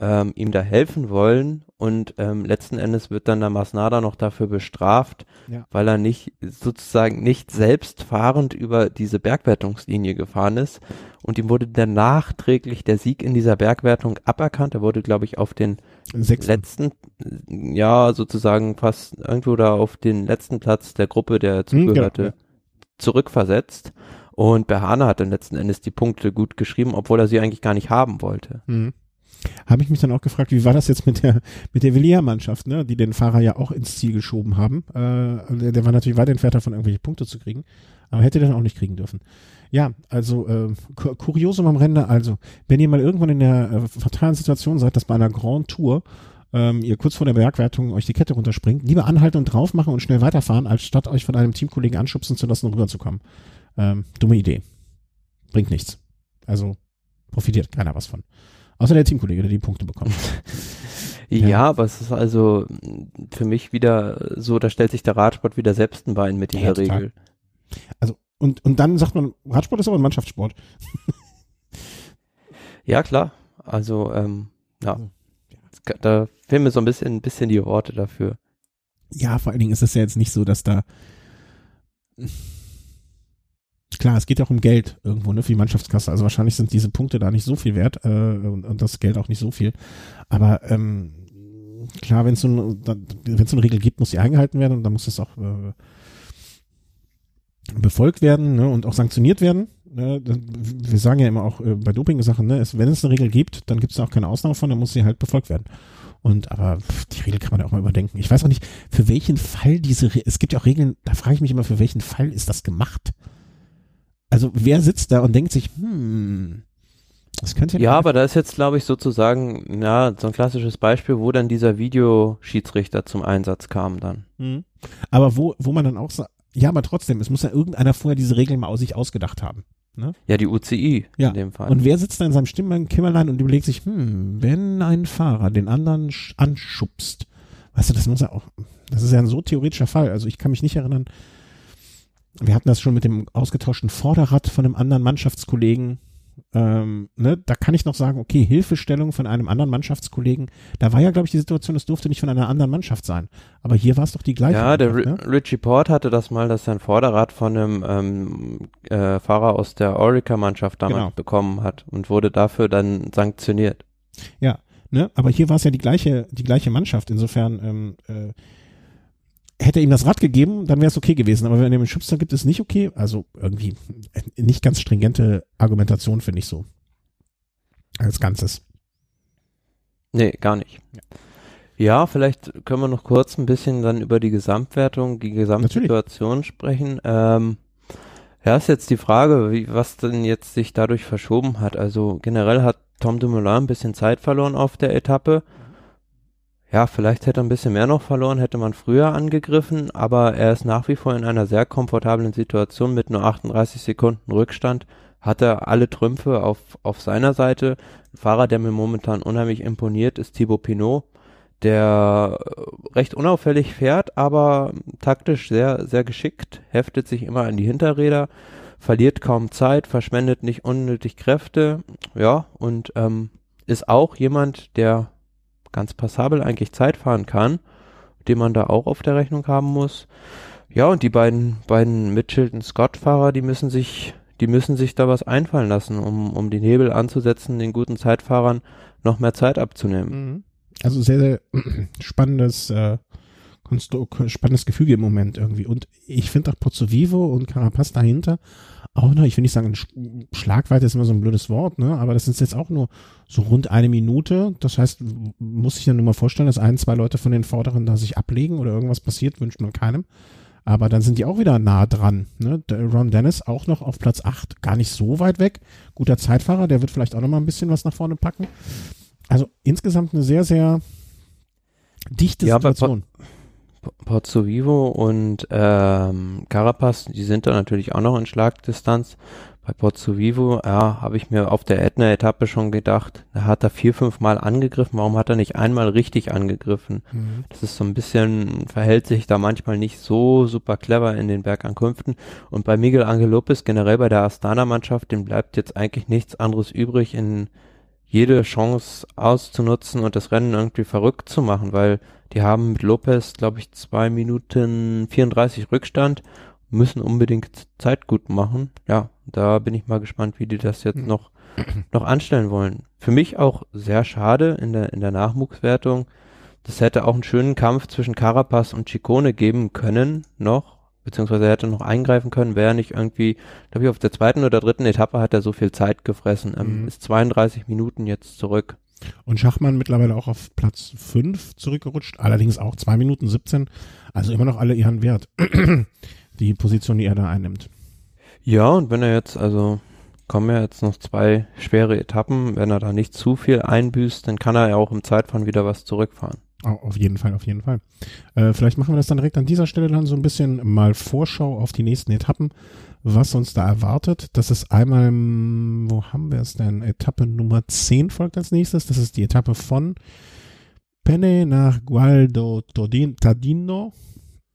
ähm, ihm da helfen wollen und ähm, letzten Endes wird dann der Masnada noch dafür bestraft, ja. weil er nicht sozusagen nicht selbst fahrend über diese Bergwertungslinie gefahren ist und ihm wurde dann nachträglich der Sieg in dieser Bergwertung aberkannt. Er wurde, glaube ich, auf den Sechsten. letzten, ja, sozusagen fast irgendwo da auf den letzten Platz der Gruppe, der hm, zugehörte, ja. zurückversetzt. Und Behane hat dann letzten Endes die Punkte gut geschrieben, obwohl er sie eigentlich gar nicht haben wollte.
Mhm habe ich mich dann auch gefragt, wie war das jetzt mit der mit der Villiers-Mannschaft, ne, die den Fahrer ja auch ins Ziel geschoben haben. Äh, der, der war natürlich weit entfernt davon, irgendwelche Punkte zu kriegen, aber hätte den auch nicht kriegen dürfen. Ja, also äh, Kuriosum am Rande, also, wenn ihr mal irgendwann in der äh, fatalen Situation seid, dass bei einer Grand Tour ähm, ihr kurz vor der Bergwertung euch die Kette runterspringt, lieber anhalten und drauf machen und schnell weiterfahren, als statt euch von einem Teamkollegen anschubsen zu lassen, rüberzukommen. Ähm, dumme Idee. Bringt nichts. Also profitiert keiner was von. Außer der Teamkollege, der die Punkte bekommt.
ja, ja, aber es ist also für mich wieder so, da stellt sich der Radsport wieder selbst ein Bein mit dieser ja, Regel.
Also, und, und dann sagt man, Radsport ist aber ein Mannschaftssport.
ja, klar. Also, ähm, ja. Da fehlen mir so ein bisschen, ein bisschen die Worte dafür.
Ja, vor allen Dingen ist es ja jetzt nicht so, dass da klar, es geht ja auch um Geld irgendwo, ne, für die Mannschaftskasse. Also wahrscheinlich sind diese Punkte da nicht so viel wert äh, und, und das Geld auch nicht so viel. Aber ähm, klar, wenn es so, ein, eine Regel gibt, muss sie eingehalten werden und dann muss es auch äh, befolgt werden ne, und auch sanktioniert werden. Ne, wir sagen ja immer auch äh, bei Doping-Sachen, ne, wenn es eine Regel gibt, dann gibt es da auch keine Ausnahme von, dann muss sie halt befolgt werden. Und aber pff, die Regel kann man ja auch mal überdenken. Ich weiß auch nicht, für welchen Fall diese, Re es gibt ja auch Regeln, da frage ich mich immer, für welchen Fall ist das gemacht? Also wer sitzt da und denkt sich, hm,
das könnte ja. Ja, aber da ist jetzt, glaube ich, sozusagen, ja, so ein klassisches Beispiel, wo dann dieser Videoschiedsrichter zum Einsatz kam dann. Mhm.
Aber wo, wo man dann auch sagt, ja, aber trotzdem, es muss ja irgendeiner vorher diese Regeln mal aus sich ausgedacht haben. Ne?
Ja, die UCI
ja. in dem Fall. Und wer sitzt da in seinem Stimmband-Kimmerlein und überlegt sich, hm, wenn ein Fahrer den anderen anschubst, weißt du, das muss ja auch, das ist ja ein so theoretischer Fall. Also ich kann mich nicht erinnern, wir hatten das schon mit dem ausgetauschten Vorderrad von einem anderen Mannschaftskollegen, ähm, ne, da kann ich noch sagen, okay, Hilfestellung von einem anderen Mannschaftskollegen. Da war ja, glaube ich, die Situation, es durfte nicht von einer anderen Mannschaft sein. Aber hier war es doch die gleiche.
Ja, der ne? Richie Port hatte das mal, dass er ein Vorderrad von einem ähm, äh, Fahrer aus der Orica-Mannschaft damals genau. bekommen hat und wurde dafür dann sanktioniert.
Ja, ne, aber hier war es ja die gleiche, die gleiche Mannschaft. Insofern ähm, äh, hätte ihm das Rad gegeben, dann wäre es okay gewesen. Aber wenn er den Schubster gibt, ist es nicht okay. Also irgendwie nicht ganz stringente Argumentation, finde ich so. Als Ganzes.
Nee, gar nicht. Ja. ja. vielleicht können wir noch kurz ein bisschen dann über die Gesamtwertung, die Gesamtsituation Natürlich. sprechen. Ähm, ja, ist jetzt die Frage, wie, was denn jetzt sich dadurch verschoben hat. Also generell hat Tom Dumoulin ein bisschen Zeit verloren auf der Etappe ja, vielleicht hätte er ein bisschen mehr noch verloren, hätte man früher angegriffen, aber er ist nach wie vor in einer sehr komfortablen Situation mit nur 38 Sekunden Rückstand. Hat er alle Trümpfe auf, auf seiner Seite. Ein Fahrer, der mir momentan unheimlich imponiert, ist Thibaut Pinot, der recht unauffällig fährt, aber taktisch sehr, sehr geschickt, heftet sich immer an die Hinterräder, verliert kaum Zeit, verschwendet nicht unnötig Kräfte, ja, und ähm, ist auch jemand, der ganz passabel eigentlich Zeit fahren kann, den man da auch auf der Rechnung haben muss. Ja, und die beiden, beiden Mitchelton Scott-Fahrer, die müssen sich, die müssen sich da was einfallen lassen, um, um den Hebel anzusetzen, den guten Zeitfahrern noch mehr Zeit abzunehmen.
Mhm. Also sehr, sehr spannendes, äh, spannendes Gefüge im Moment irgendwie. Und ich finde auch Pozzo Vivo und Carapaz dahinter auch noch, ich will nicht sagen, Schlagweite ist immer so ein blödes Wort, ne? aber das ist jetzt auch nur so rund eine Minute. Das heißt, muss ich ja nur mal vorstellen, dass ein, zwei Leute von den Vorderen da sich ablegen oder irgendwas passiert, wünscht man keinem. Aber dann sind die auch wieder nah dran. Ne? Ron Dennis auch noch auf Platz 8, gar nicht so weit weg. Guter Zeitfahrer, der wird vielleicht auch noch mal ein bisschen was nach vorne packen. Also insgesamt eine sehr, sehr dichte ja, Situation.
Pozzo Vivo und ähm, Carapaz, die sind da natürlich auch noch in Schlagdistanz. Bei Pozzo Vivo, ja, habe ich mir auf der Ätna-Etappe schon gedacht, da hat er vier, fünf Mal angegriffen, warum hat er nicht einmal richtig angegriffen? Mhm. Das ist so ein bisschen, verhält sich da manchmal nicht so super clever in den Bergankünften. Und bei Miguel Angel Lopez, generell bei der Astana-Mannschaft, dem bleibt jetzt eigentlich nichts anderes übrig, in jede Chance auszunutzen und das Rennen irgendwie verrückt zu machen, weil die haben mit Lopez, glaube ich, zwei Minuten 34 Rückstand, müssen unbedingt Zeit gut machen. Ja, da bin ich mal gespannt, wie die das jetzt hm. noch, noch anstellen wollen. Für mich auch sehr schade in der, in der Nachwuchswertung. Das hätte auch einen schönen Kampf zwischen Carapaz und Chicone geben können, noch, beziehungsweise er hätte noch eingreifen können, wäre nicht irgendwie, glaube ich, auf der zweiten oder dritten Etappe hat er so viel Zeit gefressen. Ähm, mhm. Ist 32 Minuten jetzt zurück.
Und Schachmann mittlerweile auch auf Platz 5 zurückgerutscht, allerdings auch 2 Minuten 17. Also immer noch alle ihren Wert, die Position, die er da einnimmt.
Ja, und wenn er jetzt, also kommen ja jetzt noch zwei schwere Etappen, wenn er da nicht zu viel einbüßt, dann kann er ja auch im Zeitfahren wieder was zurückfahren.
Auf jeden Fall, auf jeden Fall. Äh, vielleicht machen wir das dann direkt an dieser Stelle dann so ein bisschen mal Vorschau auf die nächsten Etappen was uns da erwartet. Das ist einmal, wo haben wir es denn? Etappe Nummer 10 folgt als nächstes. Das ist die Etappe von Penne nach Gualdo Tadino.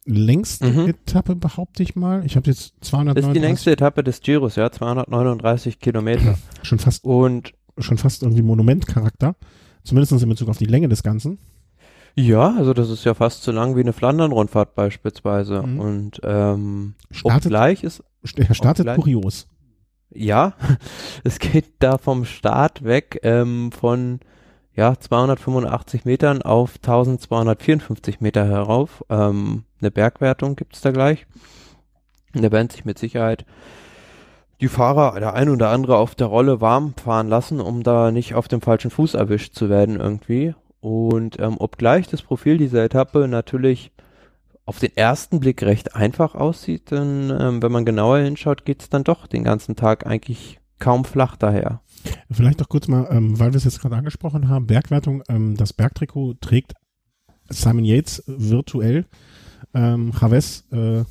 Längste mhm. Etappe, behaupte ich mal. Ich habe jetzt 239. Das
ist die längste Etappe des Giros, ja, 239 Kilometer.
schon fast, und schon fast irgendwie Monumentcharakter. Zumindest in Bezug auf die Länge des Ganzen.
Ja, also das ist ja fast so lang wie eine Flandern-Rundfahrt beispielsweise.
Mhm.
Und ähm,
Startet-
obgleich ist
Er startet kurios.
Ja, es geht da vom Start weg ähm, von ja 285 Metern auf 1254 Meter herauf. Ähm, eine Bergwertung gibt's da gleich. Und da werden sich mit Sicherheit die Fahrer, der ein oder andere auf der Rolle warm fahren lassen, um da nicht auf dem falschen Fuß erwischt zu werden irgendwie. Und ähm, obgleich das Profil dieser Etappe natürlich auf den ersten Blick recht einfach aussieht, dann, ähm, wenn man genauer hinschaut, geht's dann doch den ganzen Tag eigentlich kaum flach daher.
Vielleicht noch kurz mal, ähm, weil wir es jetzt gerade angesprochen haben, Bergwertung, ähm, das Bergtrikot trägt Simon Yates virtuell, ähm, Chavez äh,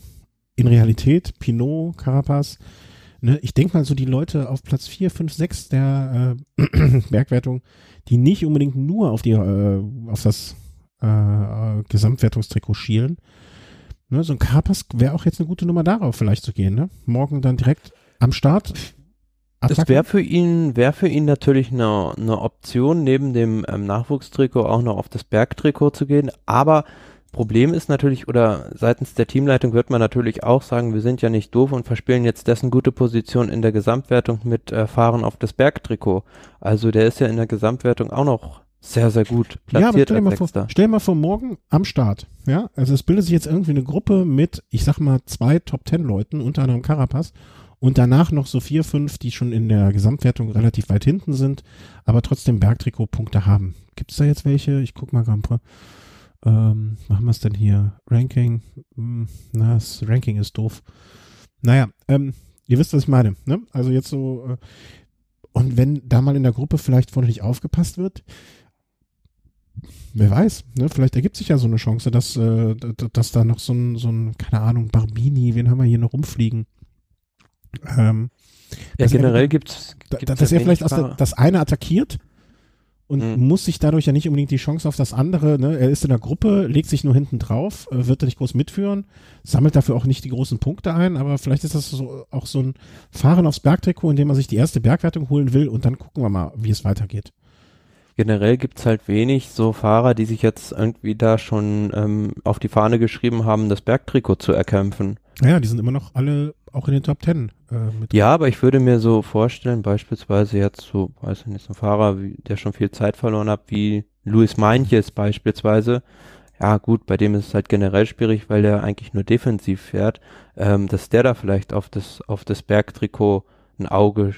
in Realität, Pinot, Carapaz. Ne, ich denke mal so die Leute auf Platz 4, 5, 6 der äh, Bergwertung, die nicht unbedingt nur auf die äh, auf das äh, Gesamtwertungstrikot schielen. Ne, so ein Carapaz wäre auch jetzt eine gute Nummer darauf vielleicht zu gehen. Ne? Morgen dann direkt am Start.
Das
Attacke.
wäre für ihn, wäre für ihn natürlich eine, eine Option, neben dem ähm, Nachwuchstrikot auch noch auf das Bergtrikot zu gehen. Aber Problem ist natürlich, oder seitens der Teamleitung wird man natürlich auch sagen, wir sind ja nicht doof und verspielen jetzt dessen gute Position in der Gesamtwertung mit äh, Fahren auf das Bergtrikot. Also der ist ja in der Gesamtwertung auch noch sehr, sehr gut
Ja, aber
platziert
stell dir, mal
als
vor,
Sechster.
stell dir mal vor, morgen am Start. Ja, also es bildet sich jetzt irgendwie eine Gruppe mit, ich sag mal, zwei Top Ten Leuten, unter anderem Carapaz. Und danach noch so vier, fünf, die schon in der Gesamtwertung relativ weit hinten sind, aber trotzdem Bergtrikot-Punkte haben. Gibt es da jetzt welche? Ich guck mal gerade. Ähm, machen wir es denn hier? Ranking. Hm, na, das Ranking ist doof. Naja, ähm, ihr wisst, was ich meine. Ne? Also jetzt so. Äh, und wenn da mal in der Gruppe vielleicht vorne nicht aufgepasst wird, wer weiß, ne? Vielleicht ergibt sich ja so eine Chance, dass, äh, dass da noch so ein, so ein, keine Ahnung, Barbini, wen haben wir hier noch rumfliegen? Ähm,
Ja,
dass er-
generell gibt's,
da,
gibt's
dass
ja
er vielleicht aus der, das eine attackiert und
Mhm.
muss sich dadurch ja nicht unbedingt die Chance auf das andere, ne? Er ist in der Gruppe, legt sich nur hinten drauf, äh, wird er nicht groß mitführen, sammelt dafür auch nicht die großen Punkte ein, aber vielleicht ist das so, auch so ein Fahren aufs Bergtrikot, in dem man sich die erste Bergwertung holen will und dann gucken wir mal, wie es weitergeht.
Generell gibt's halt wenig so Fahrer, die sich jetzt irgendwie da schon ähm, auf die Fahne geschrieben haben, das Bergtrikot zu erkämpfen.
Naja, die sind immer noch alle auch in den Top Ten äh, mit.
Ja, aber ich würde mir so vorstellen, beispielsweise jetzt so, weiß ich nicht, so ein Fahrer, wie, der schon viel Zeit verloren hat, wie Luis Meintjes beispielsweise. Ja, gut, bei dem ist es halt generell schwierig, weil der eigentlich nur defensiv fährt, ähm, dass der da vielleicht auf das, auf das Bergtrikot ein Auge,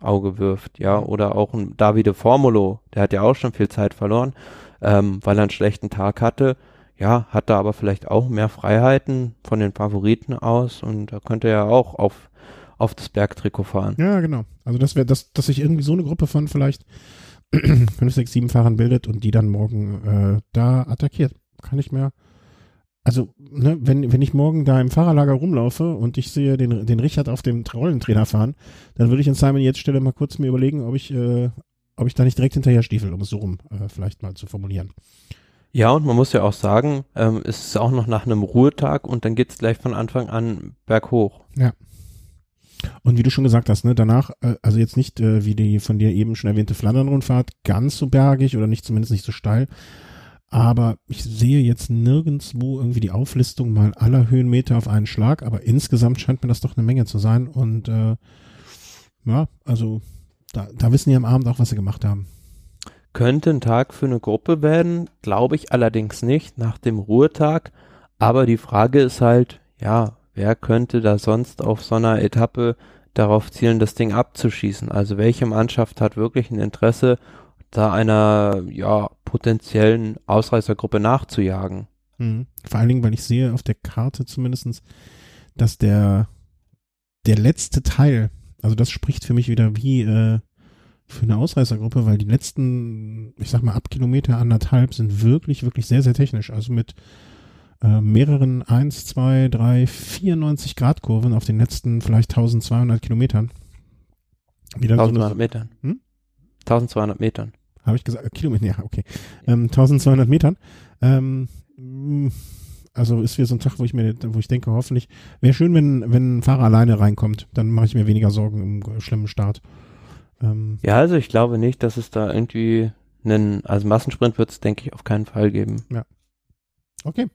Auge wirft, ja, oder auch ein Davide Formulo, der hat ja auch schon viel Zeit verloren, ähm, weil er einen schlechten Tag hatte. Ja, hat da aber vielleicht auch mehr Freiheiten von den Favoriten aus und da könnte er auch auf, auf das Bergtrikot fahren.
Ja, genau. Also das wäre, dass, dass sich irgendwie so eine Gruppe von vielleicht fünf, sechs, sieben Fahrern bildet und die dann morgen äh, da attackiert. Kann ich mir. Also, ne, wenn, wenn ich morgen da im Fahrerlager rumlaufe und ich sehe den, den Richard auf dem Rollentrainer fahren, dann würde ich in Simon jetzt Stelle mal kurz mir überlegen, ob ich, äh, ob ich da nicht direkt hinterher stiefel, um es so rum äh, vielleicht mal zu formulieren.
Ja, und man muss ja auch sagen, ähm, es ist auch noch nach einem Ruhetag und dann geht's gleich von Anfang an berghoch.
Und wie du schon gesagt hast, ne, danach, äh, also jetzt nicht äh, wie die von dir eben schon erwähnte Flandern-Rundfahrt, ganz so bergig oder nicht zumindest nicht so steil. Aber ich sehe jetzt nirgendswo irgendwie die Auflistung mal aller Höhenmeter auf einen Schlag, aber insgesamt scheint mir das doch eine Menge zu sein. Und äh, ja, also da, da wissen die am Abend auch, was sie gemacht haben.
Könnte ein Tag für eine Gruppe werden, glaube ich allerdings nicht nach dem Ruhetag. Aber die Frage ist halt, ja, wer könnte da sonst auf so einer Etappe darauf zielen, das Ding abzuschießen? Also welche Mannschaft hat wirklich ein Interesse, da einer, ja, potenziellen Ausreißergruppe nachzujagen?
Mhm. Vor allen Dingen, weil ich sehe auf der Karte zumindestens, dass der, der letzte Teil, also das spricht für mich wieder wie äh, für eine Ausreißergruppe, weil die letzten, ich sag mal, ab Kilometer anderthalb sind wirklich, wirklich sehr, sehr technisch. Also mit äh, mehreren 1, 2, 3, 94 Grad Kurven auf den letzten vielleicht 1200 Kilometern. Wie dann so
1200
eine,
Metern.
Hm?
1200 Metern.
habe ich gesagt, äh, Kilometer, ja, okay. Ähm, 1200 Metern. Ähm, mh, also ist wieder so ein Tag, wo ich mir, wo ich denke, hoffentlich, wäre schön, wenn, wenn ein Fahrer alleine reinkommt, dann mache ich mir weniger Sorgen im äh, schlimmen Start. Ähm,
Ja, also ich glaube nicht, dass es da irgendwie einen, also Massensprint wird es, denke ich, auf keinen Fall geben.
Okay.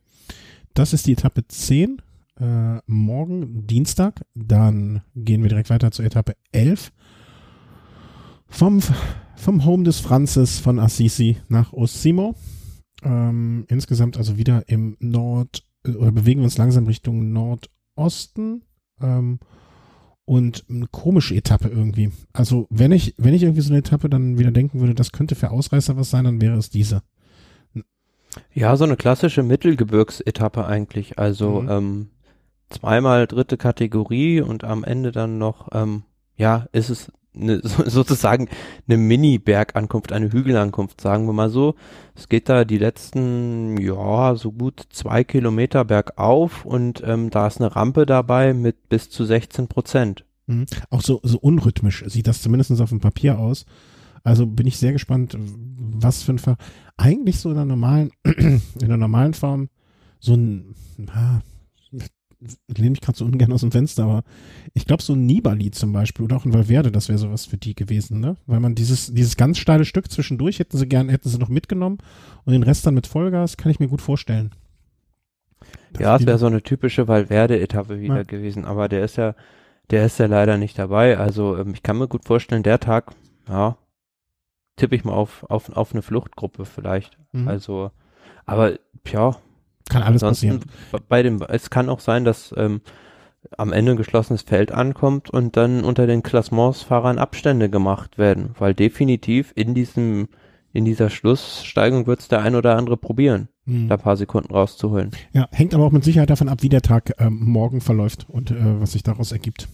Das ist die Etappe 10. Äh, morgen Dienstag. Dann gehen wir direkt weiter zur Etappe 11. Vom, vom Home des Franzes von Assisi nach Osimo. Ähm, insgesamt also wieder im Nord, oder bewegen wir uns langsam Richtung Nordosten. Ähm, und eine komische Etappe irgendwie. Also wenn ich, wenn ich irgendwie so eine Etappe dann wieder denken würde, das könnte für Ausreißer was sein, dann wäre es diese.
Ja, so eine klassische Mittelgebirgsetappe eigentlich. Also
Mhm.
ähm, zweimal dritte Kategorie und am Ende dann noch, ähm, ja, ist es eine, so, sozusagen eine Mini-Bergankunft, eine Hügelankunft, sagen wir mal so. Es geht da die letzten, ja, so gut zwei Kilometer bergauf und ähm, da ist eine Rampe dabei mit bis zu 16 Prozent.
Mhm. Auch so, so unrhythmisch sieht das zumindest auf dem Papier aus. Also bin ich sehr gespannt, was für ein Ver eigentlich so in der normalen, in der normalen Form so ein, ah, ich lehne mich gerade so ungern aus dem Fenster, aber ich glaube so ein Nibali zum Beispiel oder auch ein Valverde, das wäre sowas für die gewesen, ne? Weil man dieses, dieses ganz steile Stück zwischendurch hätten sie gern, hätten sie noch mitgenommen und den Rest dann mit Vollgas, kann ich mir gut vorstellen. Dass
Ja, es wäre so eine typische Valverde-Etappe wieder
Ja.
gewesen, aber der ist ja, der ist ja leider nicht dabei. Also ähm, ich kann mir gut vorstellen, der Tag, ja, tippe ich mal auf, auf, auf eine Fluchtgruppe vielleicht.
Mhm.
Also, aber ja,
kann alles passieren.
bei dem, es kann auch sein, dass ähm, am Ende ein geschlossenes Feld ankommt und dann unter den Klassementsfahrern Abstände gemacht werden, weil definitiv in diesem, in dieser Schlusssteigung wird es der ein oder andere probieren,
Mhm.
da ein paar Sekunden rauszuholen.
Ja, hängt aber auch mit Sicherheit davon ab, wie der Tag ähm, morgen verläuft und äh, was sich daraus ergibt.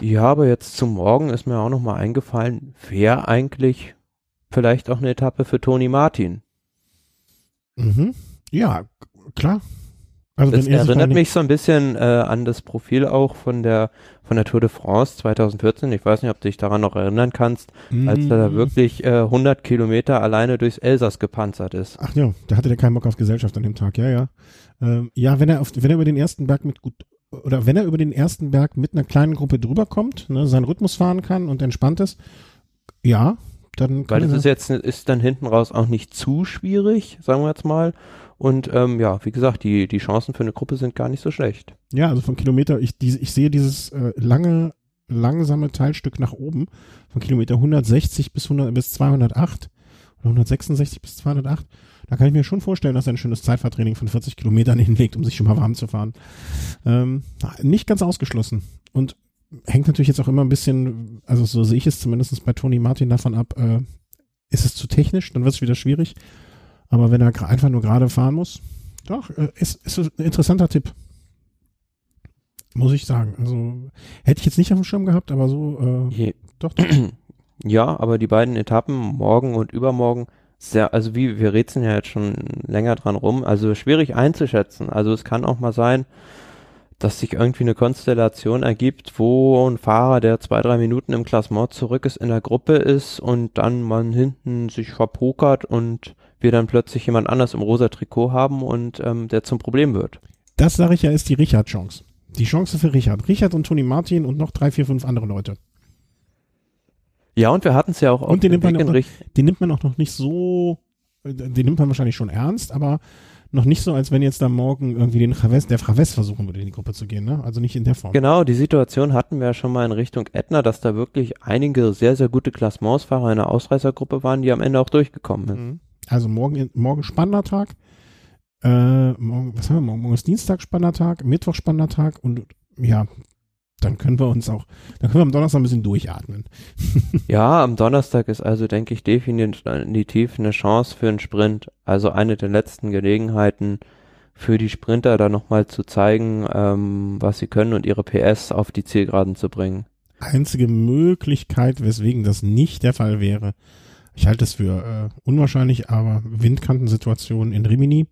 Ja, aber jetzt zum Morgen ist mir auch noch mal eingefallen, wäre eigentlich vielleicht auch eine Etappe für Toni Martin.
Mhm. Ja, klar. Also
Das
er
erinnert mich so ein bisschen äh, an das Profil auch von der von der Tour de France 2014. Ich weiß nicht, ob du dich daran noch erinnern kannst,
nicht-
als er da
Mhm.
wirklich äh, 100 Kilometer alleine durchs Elsass gepanzert ist.
Ach ja, da hatte der keinen Bock auf Gesellschaft an dem Tag, ja, ja. Ähm, ja, wenn er auf, wenn er über den ersten Berg mit gut, oder wenn er über den ersten Berg mit einer kleinen Gruppe drüber kommt, ne, seinen Rhythmus fahren kann und entspannt ist, ja, dann
Weil das ist jetzt ist dann hinten raus auch nicht zu schwierig, sagen wir jetzt mal. Und ähm, ja, wie gesagt, die die Chancen für eine Gruppe sind gar nicht so schlecht.
ja, also von Kilometer, ich, diese, ich sehe dieses äh, lange, langsame Teilstück nach oben, von Kilometer 160 bis 100, bis 208, oder 166 bis 208, da kann ich mir schon vorstellen, dass er ein schönes Zeitfahrtraining von 40 Kilometern hinlegt, um sich schon mal warm zu fahren. Ähm, nicht ganz ausgeschlossen. Und hängt natürlich jetzt auch immer ein bisschen, also so sehe ich es zumindest bei Toni Martin davon ab, äh, ist es zu technisch, dann wird es wieder schwierig. Aber wenn er einfach nur gerade fahren muss, doch, äh, ist, ist ein interessanter Tipp. Muss ich sagen. Also hätte ich jetzt nicht auf dem Schirm gehabt, aber so, äh,
Je,
doch, doch.
Ja, aber die beiden Etappen, morgen und übermorgen, sehr, also wie, wir rätseln ja jetzt schon länger dran rum, also schwierig einzuschätzen. Also es kann auch mal sein, dass sich irgendwie eine Konstellation ergibt, wo ein Fahrer, der zwei, drei Minuten im Klassement zurück ist, in der Gruppe ist und dann man hinten sich verpokert und wir dann plötzlich jemand anders im rosa Trikot haben und ähm, der zum Problem wird.
Das sage ich ja, ist die Richard-Chance. Die Chance für Richard. Richard und Toni Martin und noch drei, vier, fünf andere Leute.
Ja, und wir hatten es ja auch
Und den nimmt man auch-
Richt-
Den nimmt man auch noch nicht so, den nimmt man wahrscheinlich schon ernst, aber noch nicht so, als wenn jetzt da morgen irgendwie den Chaves, der Chaves versuchen würde, in die Gruppe zu gehen, ne? Also nicht in der Form.
Genau, die Situation hatten wir ja schon mal in Richtung Ätna, dass da wirklich einige sehr, sehr gute Klassementsfahrer in der Ausreißergruppe waren, die am Ende auch durchgekommen sind.
Mhm. Also morgen, morgen spannender Tag. Äh, morgen, was haben wir morgen? Morgen ist Dienstag spannender Tag, Mittwoch spannender Tag und ja, dann können wir uns auch, dann können wir am Donnerstag ein bisschen durchatmen.
Ja, am Donnerstag ist also, denke ich, definitiv eine Chance für einen Sprint. Also eine der letzten Gelegenheiten für die Sprinter da nochmal zu zeigen, ähm, was sie können und ihre PS auf die Zielgeraden zu bringen.
Einzige Möglichkeit, weswegen das nicht der Fall wäre, ich halte es für äh, unwahrscheinlich, aber Windkantensituation in Rimini.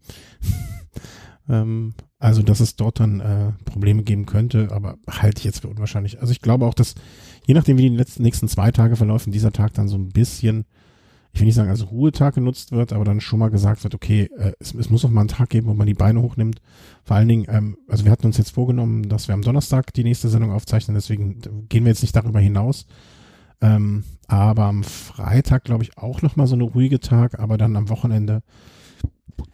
ähm, also, dass es dort dann äh, Probleme geben könnte, aber halte ich jetzt für unwahrscheinlich. Also ich glaube auch, dass je nachdem, wie die letzten, nächsten zwei Tage verlaufen, dieser Tag dann so ein bisschen, ich will nicht sagen, als Ruhetag genutzt wird, aber dann schon mal gesagt wird, okay, äh, es, es muss auch mal einen Tag geben, wo man die Beine hochnimmt. Vor allen Dingen, ähm, also wir hatten uns jetzt vorgenommen, dass wir am Donnerstag die nächste Sendung aufzeichnen, deswegen gehen wir jetzt nicht darüber hinaus. Ähm, aber am Freitag, glaube ich, auch nochmal so eine ruhige Tag, aber dann am Wochenende,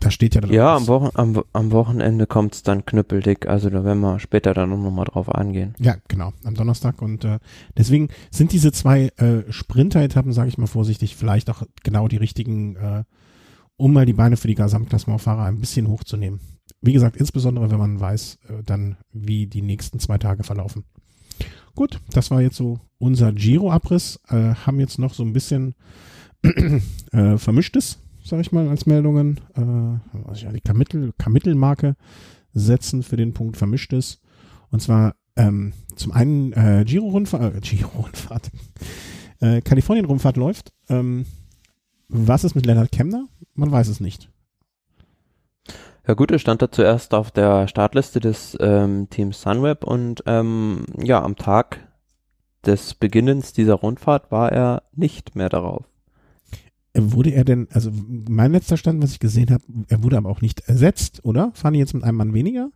da steht ja dann
Ja, am, Wochen, am, am Wochenende kommt's dann knüppeldick, also da werden wir später dann noch mal drauf angehen.
Ja, genau, am Donnerstag. Und äh, deswegen sind diese zwei äh, Sprinter-Etappen, sage ich mal vorsichtig, vielleicht auch genau die richtigen, äh, um mal die Beine für die Gesamtklassementfahrer ein bisschen hochzunehmen. Wie gesagt, insbesondere wenn man weiß, äh, dann wie die nächsten zwei Tage verlaufen. Gut, das war jetzt so unser Giro-Abriss. Äh, haben jetzt noch so ein bisschen äh, Vermischtes, sag ich mal, als Meldungen. Äh, also die Kamittel, Kamittelmarke setzen für den Punkt Vermischtes. Und zwar ähm, zum einen äh, Giro-Rundfahrt, äh, Giro-Rundfahrt, äh, Kalifornien-Rundfahrt läuft. Ähm, was ist mit Leonard Kemner? Man weiß es nicht.
Ja gut, er stand da zuerst auf der Startliste des ähm, Teams Sunweb und ähm, ja, am Tag des Beginnens dieser Rundfahrt war er nicht mehr darauf.
Wurde er denn, also mein letzter Stand, was ich gesehen habe, er wurde aber auch nicht ersetzt, oder? Fahren die jetzt mit einem Mann weniger?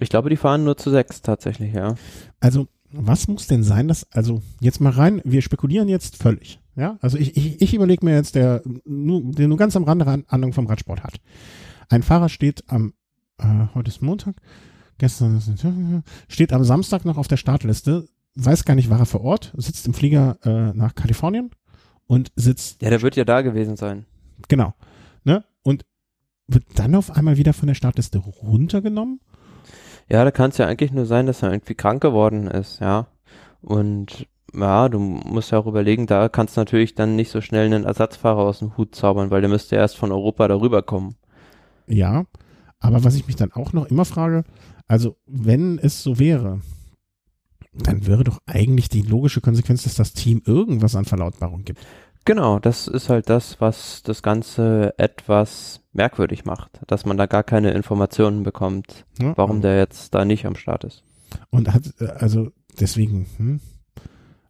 Ich glaube, die fahren nur zu sechs tatsächlich, ja.
Also, was muss denn sein, dass, also jetzt mal rein, wir spekulieren jetzt völlig. Ja, also ich, ich, ich überlege mir jetzt, der nur, der nur ganz am Rande Ahnung vom Radsport hat. Ein Fahrer steht am, äh, heute ist Montag, gestern steht am Samstag noch auf der Startliste, weiß gar nicht, war er vor Ort, sitzt im Flieger äh, nach Kalifornien und sitzt.
Ja, der wird ja da gewesen sein.
Genau. Ne? Und wird dann auf einmal wieder von der Startliste runtergenommen.
Ja, da kann es ja eigentlich nur sein, dass er irgendwie krank geworden ist, ja. Und ja, du musst ja auch überlegen, da kannst du natürlich dann nicht so schnell einen Ersatzfahrer aus dem Hut zaubern, weil der müsste erst von Europa darüber kommen.
Ja, aber was ich mich dann auch noch immer frage, also wenn es so wäre, dann wäre doch eigentlich die logische Konsequenz, dass das Team irgendwas an Verlautbarung gibt.
Genau, das ist halt das, was das Ganze etwas merkwürdig macht, dass man da gar keine Informationen bekommt, ja, warum der jetzt da nicht am Start ist.
Und hat, äh, also deswegen, hm,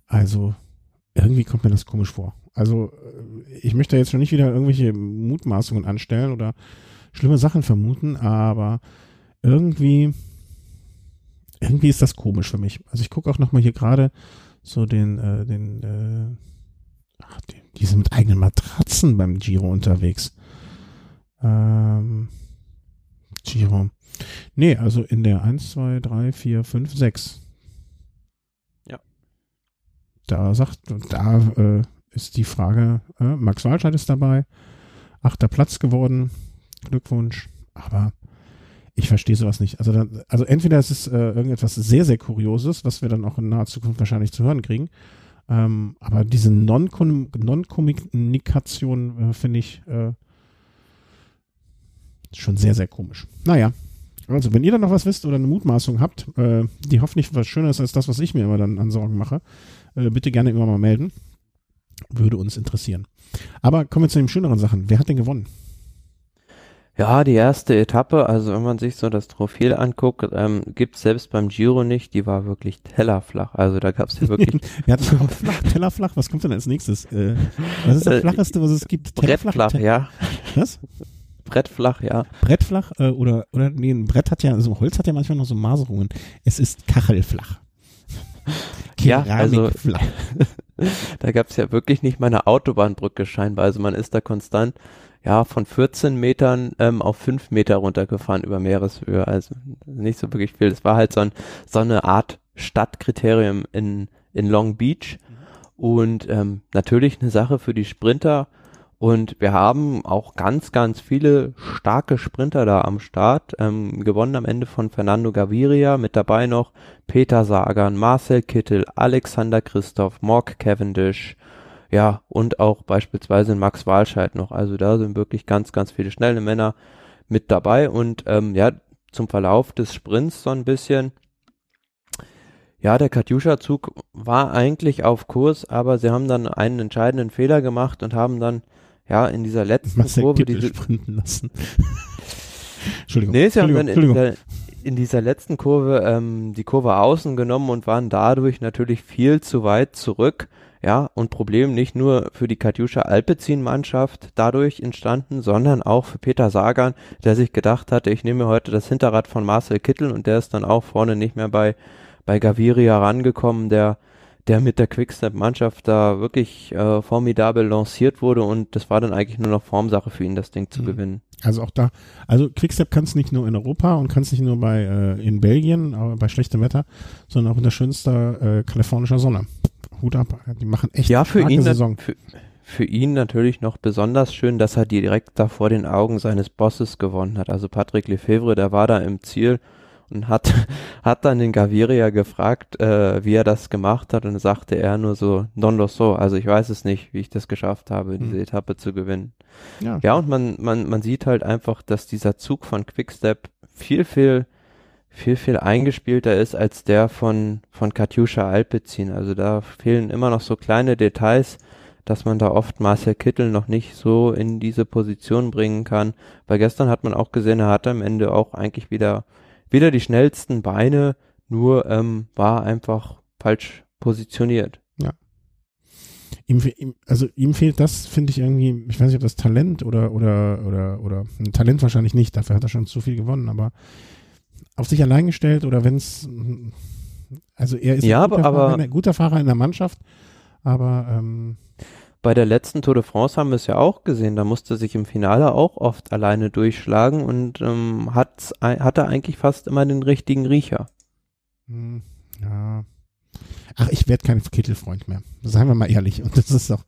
also irgendwie kommt mir das komisch vor. Also äh, ich möchte jetzt schon nicht wieder irgendwelche Mutmaßungen anstellen oder schlimme Sachen vermuten, aber irgendwie, irgendwie ist das komisch für mich. Also ich gucke auch nochmal hier gerade so den, äh, den, äh, ach, die, die sind mit eigenen Matratzen beim Giro unterwegs. Ähm, Giro. Nee, also in der 1, 2, 3, 4, 5, 6.
Ja.
Da sagt, da äh, ist die Frage, äh, Max Walscheid ist dabei, achter Platz geworden, Glückwunsch. Aber ich verstehe sowas nicht. Also, dann, also entweder ist es äh, irgendetwas sehr, sehr Kurioses, was wir dann auch in naher Zukunft wahrscheinlich zu hören kriegen. Ähm, aber diese Non-Kommunikation Non äh, finde ich äh, schon sehr, sehr komisch. Naja, also wenn ihr dann noch was wisst oder eine Mutmaßung habt, äh, die hoffentlich was schöner ist als das, was ich mir immer dann an Sorgen mache, äh, bitte gerne immer mal melden. Würde uns interessieren. Aber kommen wir zu den schöneren Sachen. Wer hat denn gewonnen?
Ja, die erste Etappe, also wenn man sich so das Profil anguckt, ähm, gibt selbst beim Giro nicht, die war wirklich tellerflach. Also da gab es ja wirklich.
ja, flach, tellerflach, was kommt denn als nächstes? Äh, was ist das äh, flacheste, was es gibt?
Brettflach, ja.
Was?
Brettflach, ja.
Brettflach äh, oder, oder nee, ein Brett hat ja, also Holz hat ja manchmal noch so Maserungen. Es ist kachelflach.
ja, also flach. da gab es ja wirklich nicht mal eine Autobahnbrücke scheinbar. Also man ist da konstant ja, von 14 Metern ähm, auf 5 Meter runtergefahren über Meereshöhe. Also nicht so wirklich viel. Das war halt so, ein, so eine Art Stadtkriterium in, in Long Beach. Und ähm, natürlich eine Sache für die Sprinter. Und wir haben auch ganz, ganz viele starke Sprinter da am Start. Ähm, gewonnen am Ende von Fernando Gaviria. Mit dabei noch Peter Sagan, Marcel Kittel, Alexander Christoph, Mark Cavendish, ja, und auch beispielsweise in Max Walscheid noch. Also da sind wirklich ganz, ganz viele schnelle Männer mit dabei. Und ähm, ja, zum Verlauf des Sprints so ein bisschen. Ja, der Katjuscha-Zug war eigentlich auf Kurs, aber sie haben dann einen entscheidenden Fehler gemacht und haben dann ja in dieser letzten
Marcel
Kurve
diese sprinten lassen.
Entschuldigung. Nee, sie haben dann in dieser, in dieser letzten Kurve ähm, die Kurve außen genommen und waren dadurch natürlich viel zu weit zurück ja, und Problem nicht nur für die Katjuscha Alpecin-Mannschaft dadurch entstanden, sondern auch für Peter Sagan, der sich gedacht hatte, ich nehme heute das Hinterrad von Marcel Kittel und der ist dann auch vorne nicht mehr bei, bei Gaviria rangekommen, der, der mit der Quickstep-Mannschaft da wirklich äh, formidabel lanciert wurde und das war dann eigentlich nur noch Formsache für ihn, das Ding zu mhm. gewinnen.
Also auch da, also Quickstep kann es nicht nur in Europa und kann es nicht nur bei äh, in Belgien, aber bei schlechtem Wetter, sondern auch in der schönsten äh, kalifornischer Sonne. Hut ab, die machen echt
ja, für ihn, Saison. Für, für ihn natürlich noch besonders schön, dass er direkt da vor den Augen seines Bosses gewonnen hat. Also Patrick Lefebvre, der war da im Ziel und hat, hat dann den Gaviria gefragt, äh, wie er das gemacht hat und sagte er nur so, non lo so, also ich weiß es nicht, wie ich das geschafft habe, diese mhm. Etappe zu gewinnen. Ja. ja, und man, man, man sieht halt einfach, dass dieser Zug von Quickstep viel, viel, viel, viel eingespielter ist als der von, von Katjuscha Alpecin. Also da fehlen immer noch so kleine Details, dass man da oft Marcel Kittel noch nicht so in diese Position bringen kann. Weil gestern hat man auch gesehen, er hat am Ende auch eigentlich wieder wieder die schnellsten Beine, nur ähm, war einfach falsch positioniert.
Ja. Ihm, also ihm fehlt das, finde ich irgendwie, ich weiß nicht, ob das Talent oder oder oder oder Talent wahrscheinlich nicht, dafür hat er schon zu viel gewonnen, aber auf sich allein gestellt oder wenn es also er ist
ja,
ein guter,
aber,
Fahrer, ein guter Fahrer in der Mannschaft, aber ähm,
bei der letzten Tour de France haben wir es ja auch gesehen, da musste sich im Finale auch oft alleine durchschlagen und ähm, hat, hatte eigentlich fast immer den richtigen Riecher.
Hm, ja. Ach, ich werde kein Kittelfreund mehr. Seien wir mal ehrlich. Und das ist doch,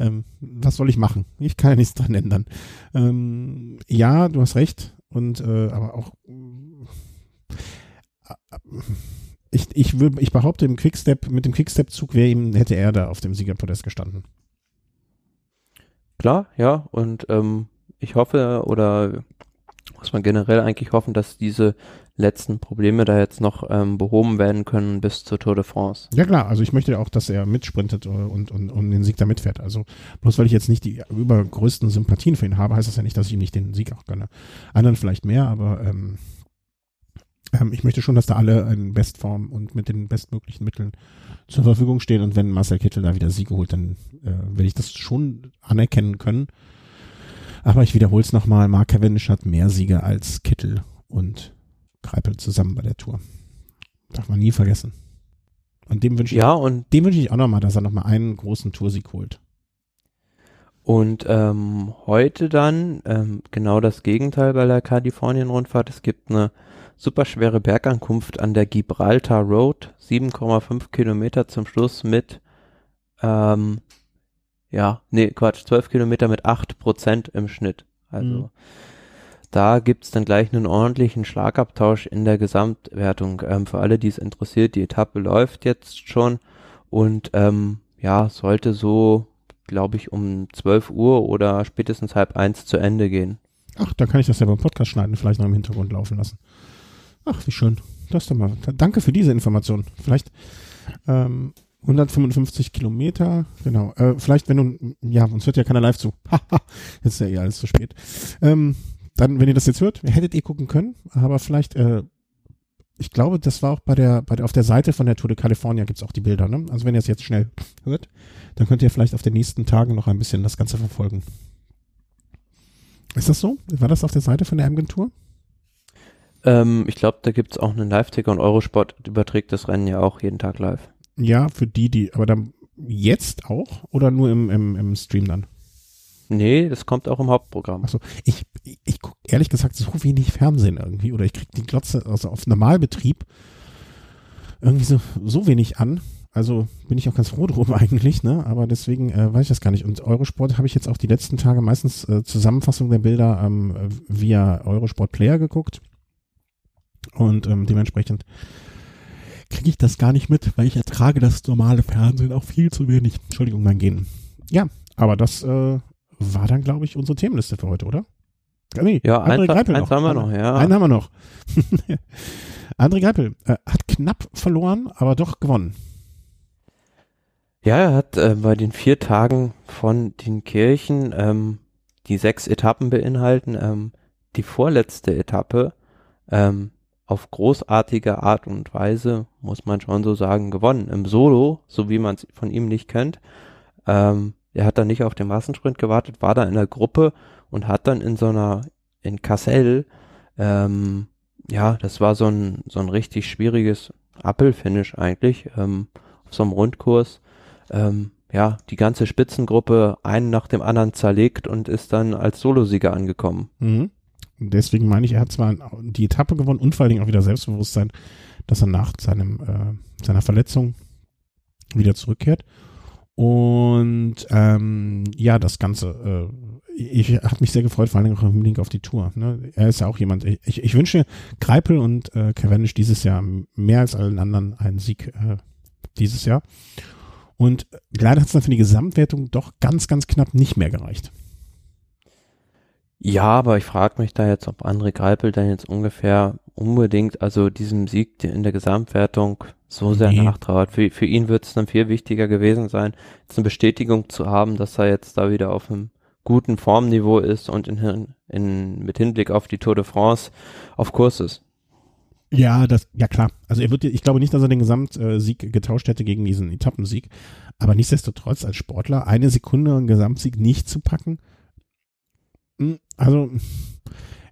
ähm, was soll ich machen? Ich kann ja nichts dran ändern. Ähm, ja, du hast recht. Und äh, aber auch ich, ich, würd, ich behaupte, im Quickstep, mit dem Quickstep-Zug wäre ihm, hätte er da auf dem Siegerpodest gestanden.
Klar, ja, und ähm, ich hoffe oder muss man generell eigentlich hoffen, dass diese letzten Probleme da jetzt noch ähm, behoben werden können bis zur Tour de France.
Ja klar, also ich möchte auch, dass er mitsprintet und, und, und den Sieg da mitfährt. Also bloß weil ich jetzt nicht die übergrößten Sympathien für ihn habe, heißt das ja nicht, dass ich ihm nicht den Sieg auch gönne. Anderen vielleicht mehr, aber ähm, ähm, ich möchte schon, dass da alle in Bestform und mit den bestmöglichen Mitteln zur Verfügung stehen. Und wenn Marcel Kittel da wieder Siege holt, dann äh, werde ich das schon anerkennen können. Aber ich wiederhole es nochmal, Mark Cavendish hat mehr Siege als Kittel und Kreipel zusammen bei der Tour. Darf man nie vergessen. Und dem wünsche ich,
ja, und
dem wünsche ich auch nochmal, dass er nochmal einen großen Toursieg holt.
Und ähm, heute dann ähm, genau das Gegenteil bei der Kalifornien-Rundfahrt. Es gibt eine superschwere Bergankunft an der Gibraltar Road, 7,5 Kilometer zum Schluss mit, ähm, ja, nee, Quatsch, 12 Kilometer mit 8 Prozent im Schnitt. Also mhm. da gibt's dann gleich einen ordentlichen Schlagabtausch in der Gesamtwertung. Ähm, für alle, die es interessiert, die Etappe läuft jetzt schon und ähm, ja, sollte so, glaube ich, um 12 Uhr oder spätestens halb eins zu Ende gehen.
Ach, da kann ich das ja beim Podcast schneiden, vielleicht noch im Hintergrund laufen lassen. Ach, wie schön. Das doch mal. Danke für diese Information. Vielleicht ähm, 155 Kilometer, genau. Äh, vielleicht, wenn du, ja, uns hört ja keiner live zu. jetzt ist ja eh alles zu spät. Ähm, dann, wenn ihr das jetzt hört, hättet ihr gucken können, aber vielleicht, äh, ich glaube, das war auch bei der, bei der, auf der Seite von der Tour de California gibt's auch die Bilder, ne? Also wenn ihr es jetzt schnell hört, dann könnt ihr vielleicht auf den nächsten Tagen noch ein bisschen das Ganze verfolgen. Ist das so? War das auf der Seite von der Agentur?
Ähm, ich glaube, da gibt's auch einen Live-Ticker und Eurosport überträgt das Rennen ja auch jeden Tag live.
Ja, für die, die, aber dann jetzt auch oder nur im, im, im Stream dann?
Nee, das kommt auch im Hauptprogramm.
Achso, ich, ich, ich gucke ehrlich gesagt so wenig Fernsehen irgendwie oder ich krieg die Glotze, also auf Normalbetrieb irgendwie so, so wenig an. Also bin ich auch ganz froh drum eigentlich, ne? Aber deswegen äh, weiß ich das gar nicht. Und Eurosport habe ich jetzt auch die letzten Tage meistens äh, Zusammenfassung der Bilder ähm, via Eurosport Player geguckt. Und ähm, dementsprechend kriege ich das gar nicht mit, weil ich ertrage das normale Fernsehen auch viel zu wenig. Entschuldigung, mein Gehen. Ja, aber das äh, war dann, glaube ich, unsere Themenliste für heute, oder?
Nee, ja, André eins, Greipel eins noch. haben wir noch, ja.
Einen haben wir noch. André Greipel äh, hat knapp verloren, aber doch gewonnen.
Ja, er hat äh, bei den vier Tagen von den Kirchen, ähm, die sechs Etappen beinhalten, ähm, die vorletzte Etappe ähm, auf großartige Art und Weise, muss man schon so sagen, gewonnen. Im Solo, so wie man es von ihm nicht kennt. Ähm, er hat dann nicht auf den Massensprint gewartet, war da in der Gruppe und hat dann in so einer, in Kassel, ähm, ja, das war so ein, so ein richtig schwieriges Apple-Finish eigentlich, ähm, so einem Rundkurs, ähm, ja, die ganze Spitzengruppe einen nach dem anderen zerlegt und ist dann als Solosieger angekommen.
Mhm. Deswegen meine ich, er hat zwar die Etappe gewonnen und vor allen Dingen auch wieder Selbstbewusstsein, dass er nach seinem, äh, seiner Verletzung wieder zurückkehrt. Und ähm, ja, das Ganze, äh, ich habe mich sehr gefreut, vor allen Dingen auch im Link auf die Tour. Ne? Er ist ja auch jemand, ich, ich wünsche Greipel und äh, Cavendish dieses Jahr mehr als allen anderen einen Sieg äh, dieses Jahr. Und leider hat es dann für die Gesamtwertung doch ganz, ganz knapp nicht mehr gereicht.
Ja, aber ich frage mich da jetzt, ob André Greipel dann jetzt ungefähr unbedingt, also diesem Sieg in der Gesamtwertung so sehr nee. nachtrauert. Für, für ihn wird es dann viel wichtiger gewesen sein, jetzt eine Bestätigung zu haben, dass er jetzt da wieder auf einem guten Formniveau ist und in, in, mit Hinblick auf die Tour de France auf Kurs ist.
Ja, das, ja klar. Also er wird, ich glaube nicht, dass er den Gesamtsieg getauscht hätte gegen diesen Etappensieg. Aber nichtsdestotrotz als Sportler eine Sekunde einen Gesamtsieg nicht zu packen, also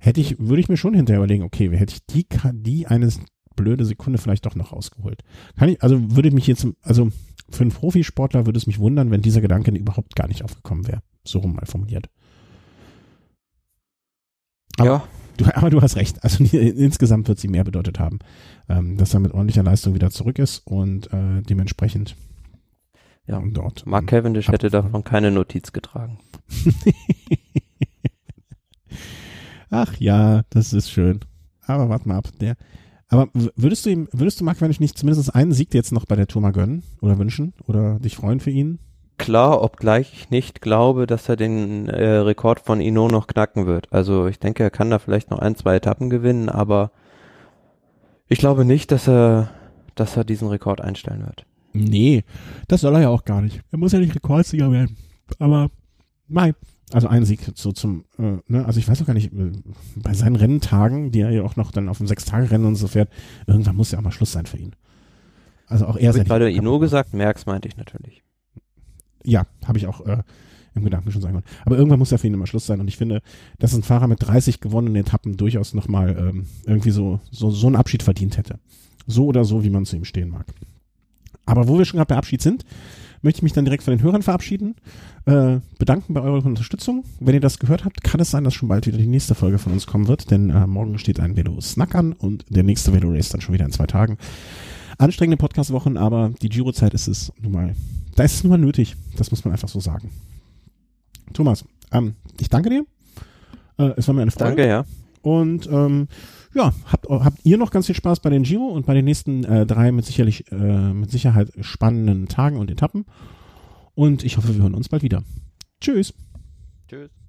hätte ich, würde ich mir schon hinterher überlegen, okay, hätte ich die, die eine blöde Sekunde vielleicht doch noch rausgeholt. Kann ich, also würde mich jetzt, also für einen Profisportler würde es mich wundern, wenn dieser Gedanke überhaupt gar nicht aufgekommen wäre. So rum mal formuliert. Aber, ja. Du, aber du hast recht. Also insgesamt wird sie mehr bedeutet haben, ähm, dass er mit ordentlicher Leistung wieder zurück ist und äh, dementsprechend
ja, dort. Mark Cavendish hätte davon keine Notiz getragen.
Ach ja, das ist schön. Aber warte mal ab. Der, aber würdest du ihm, würdest du Mark Cavendish nicht zumindest einen Sieg jetzt noch bei der Tour mal gönnen oder wünschen oder dich freuen für ihn?
Klar, obgleich ich nicht glaube, dass er den äh, Rekord von Ino noch knacken wird. Also ich denke, er kann da vielleicht noch ein, zwei Etappen gewinnen, aber ich glaube nicht, dass er, dass er diesen Rekord einstellen wird.
Nee, das soll er ja auch gar nicht. Er muss ja nicht Rekordsieger werden. Aber, nein, also ein Sieg so zum, äh, ne, also ich weiß auch gar nicht, äh, bei seinen Renntagen, die er ja auch noch dann auf dem Sechstagerennen und so fährt, irgendwann muss ja auch mal Schluss sein für ihn. Also auch er
ist Weil du Ino gesagt, Merks meinte ich natürlich.
Ja, habe ich auch äh, im Gedanken schon sagen wollen. Aber irgendwann muss ja für ihn immer Schluss sein und ich finde, dass ein Fahrer mit 30 gewonnenen Etappen durchaus nochmal ähm, irgendwie so, so, so einen Abschied verdient hätte. So oder so, wie man zu ihm stehen mag. Aber wo wir schon gerade bei Abschied sind, möchte ich mich dann direkt von den Hörern verabschieden, äh, bedanken bei eurer Unterstützung. Wenn ihr das gehört habt, kann es sein, dass schon bald wieder die nächste Folge von uns kommen wird, denn äh, morgen steht ein Velo-Snack an und der nächste Velo-Race dann schon wieder in zwei Tagen. Anstrengende Podcast-Wochen, aber die Giro-Zeit ist es nun mal, da ist es nun mal nötig. Das muss man einfach so sagen. Thomas, ähm, ich danke dir. Äh, es war mir eine Freude.
Danke, ja.
Und ähm, ja, habt, habt ihr noch ganz viel Spaß bei den Giro und bei den nächsten äh, drei mit sicherlich äh, mit Sicherheit spannenden Tagen und Etappen. Und ich hoffe, wir hören uns bald wieder. Tschüss. Tschüss.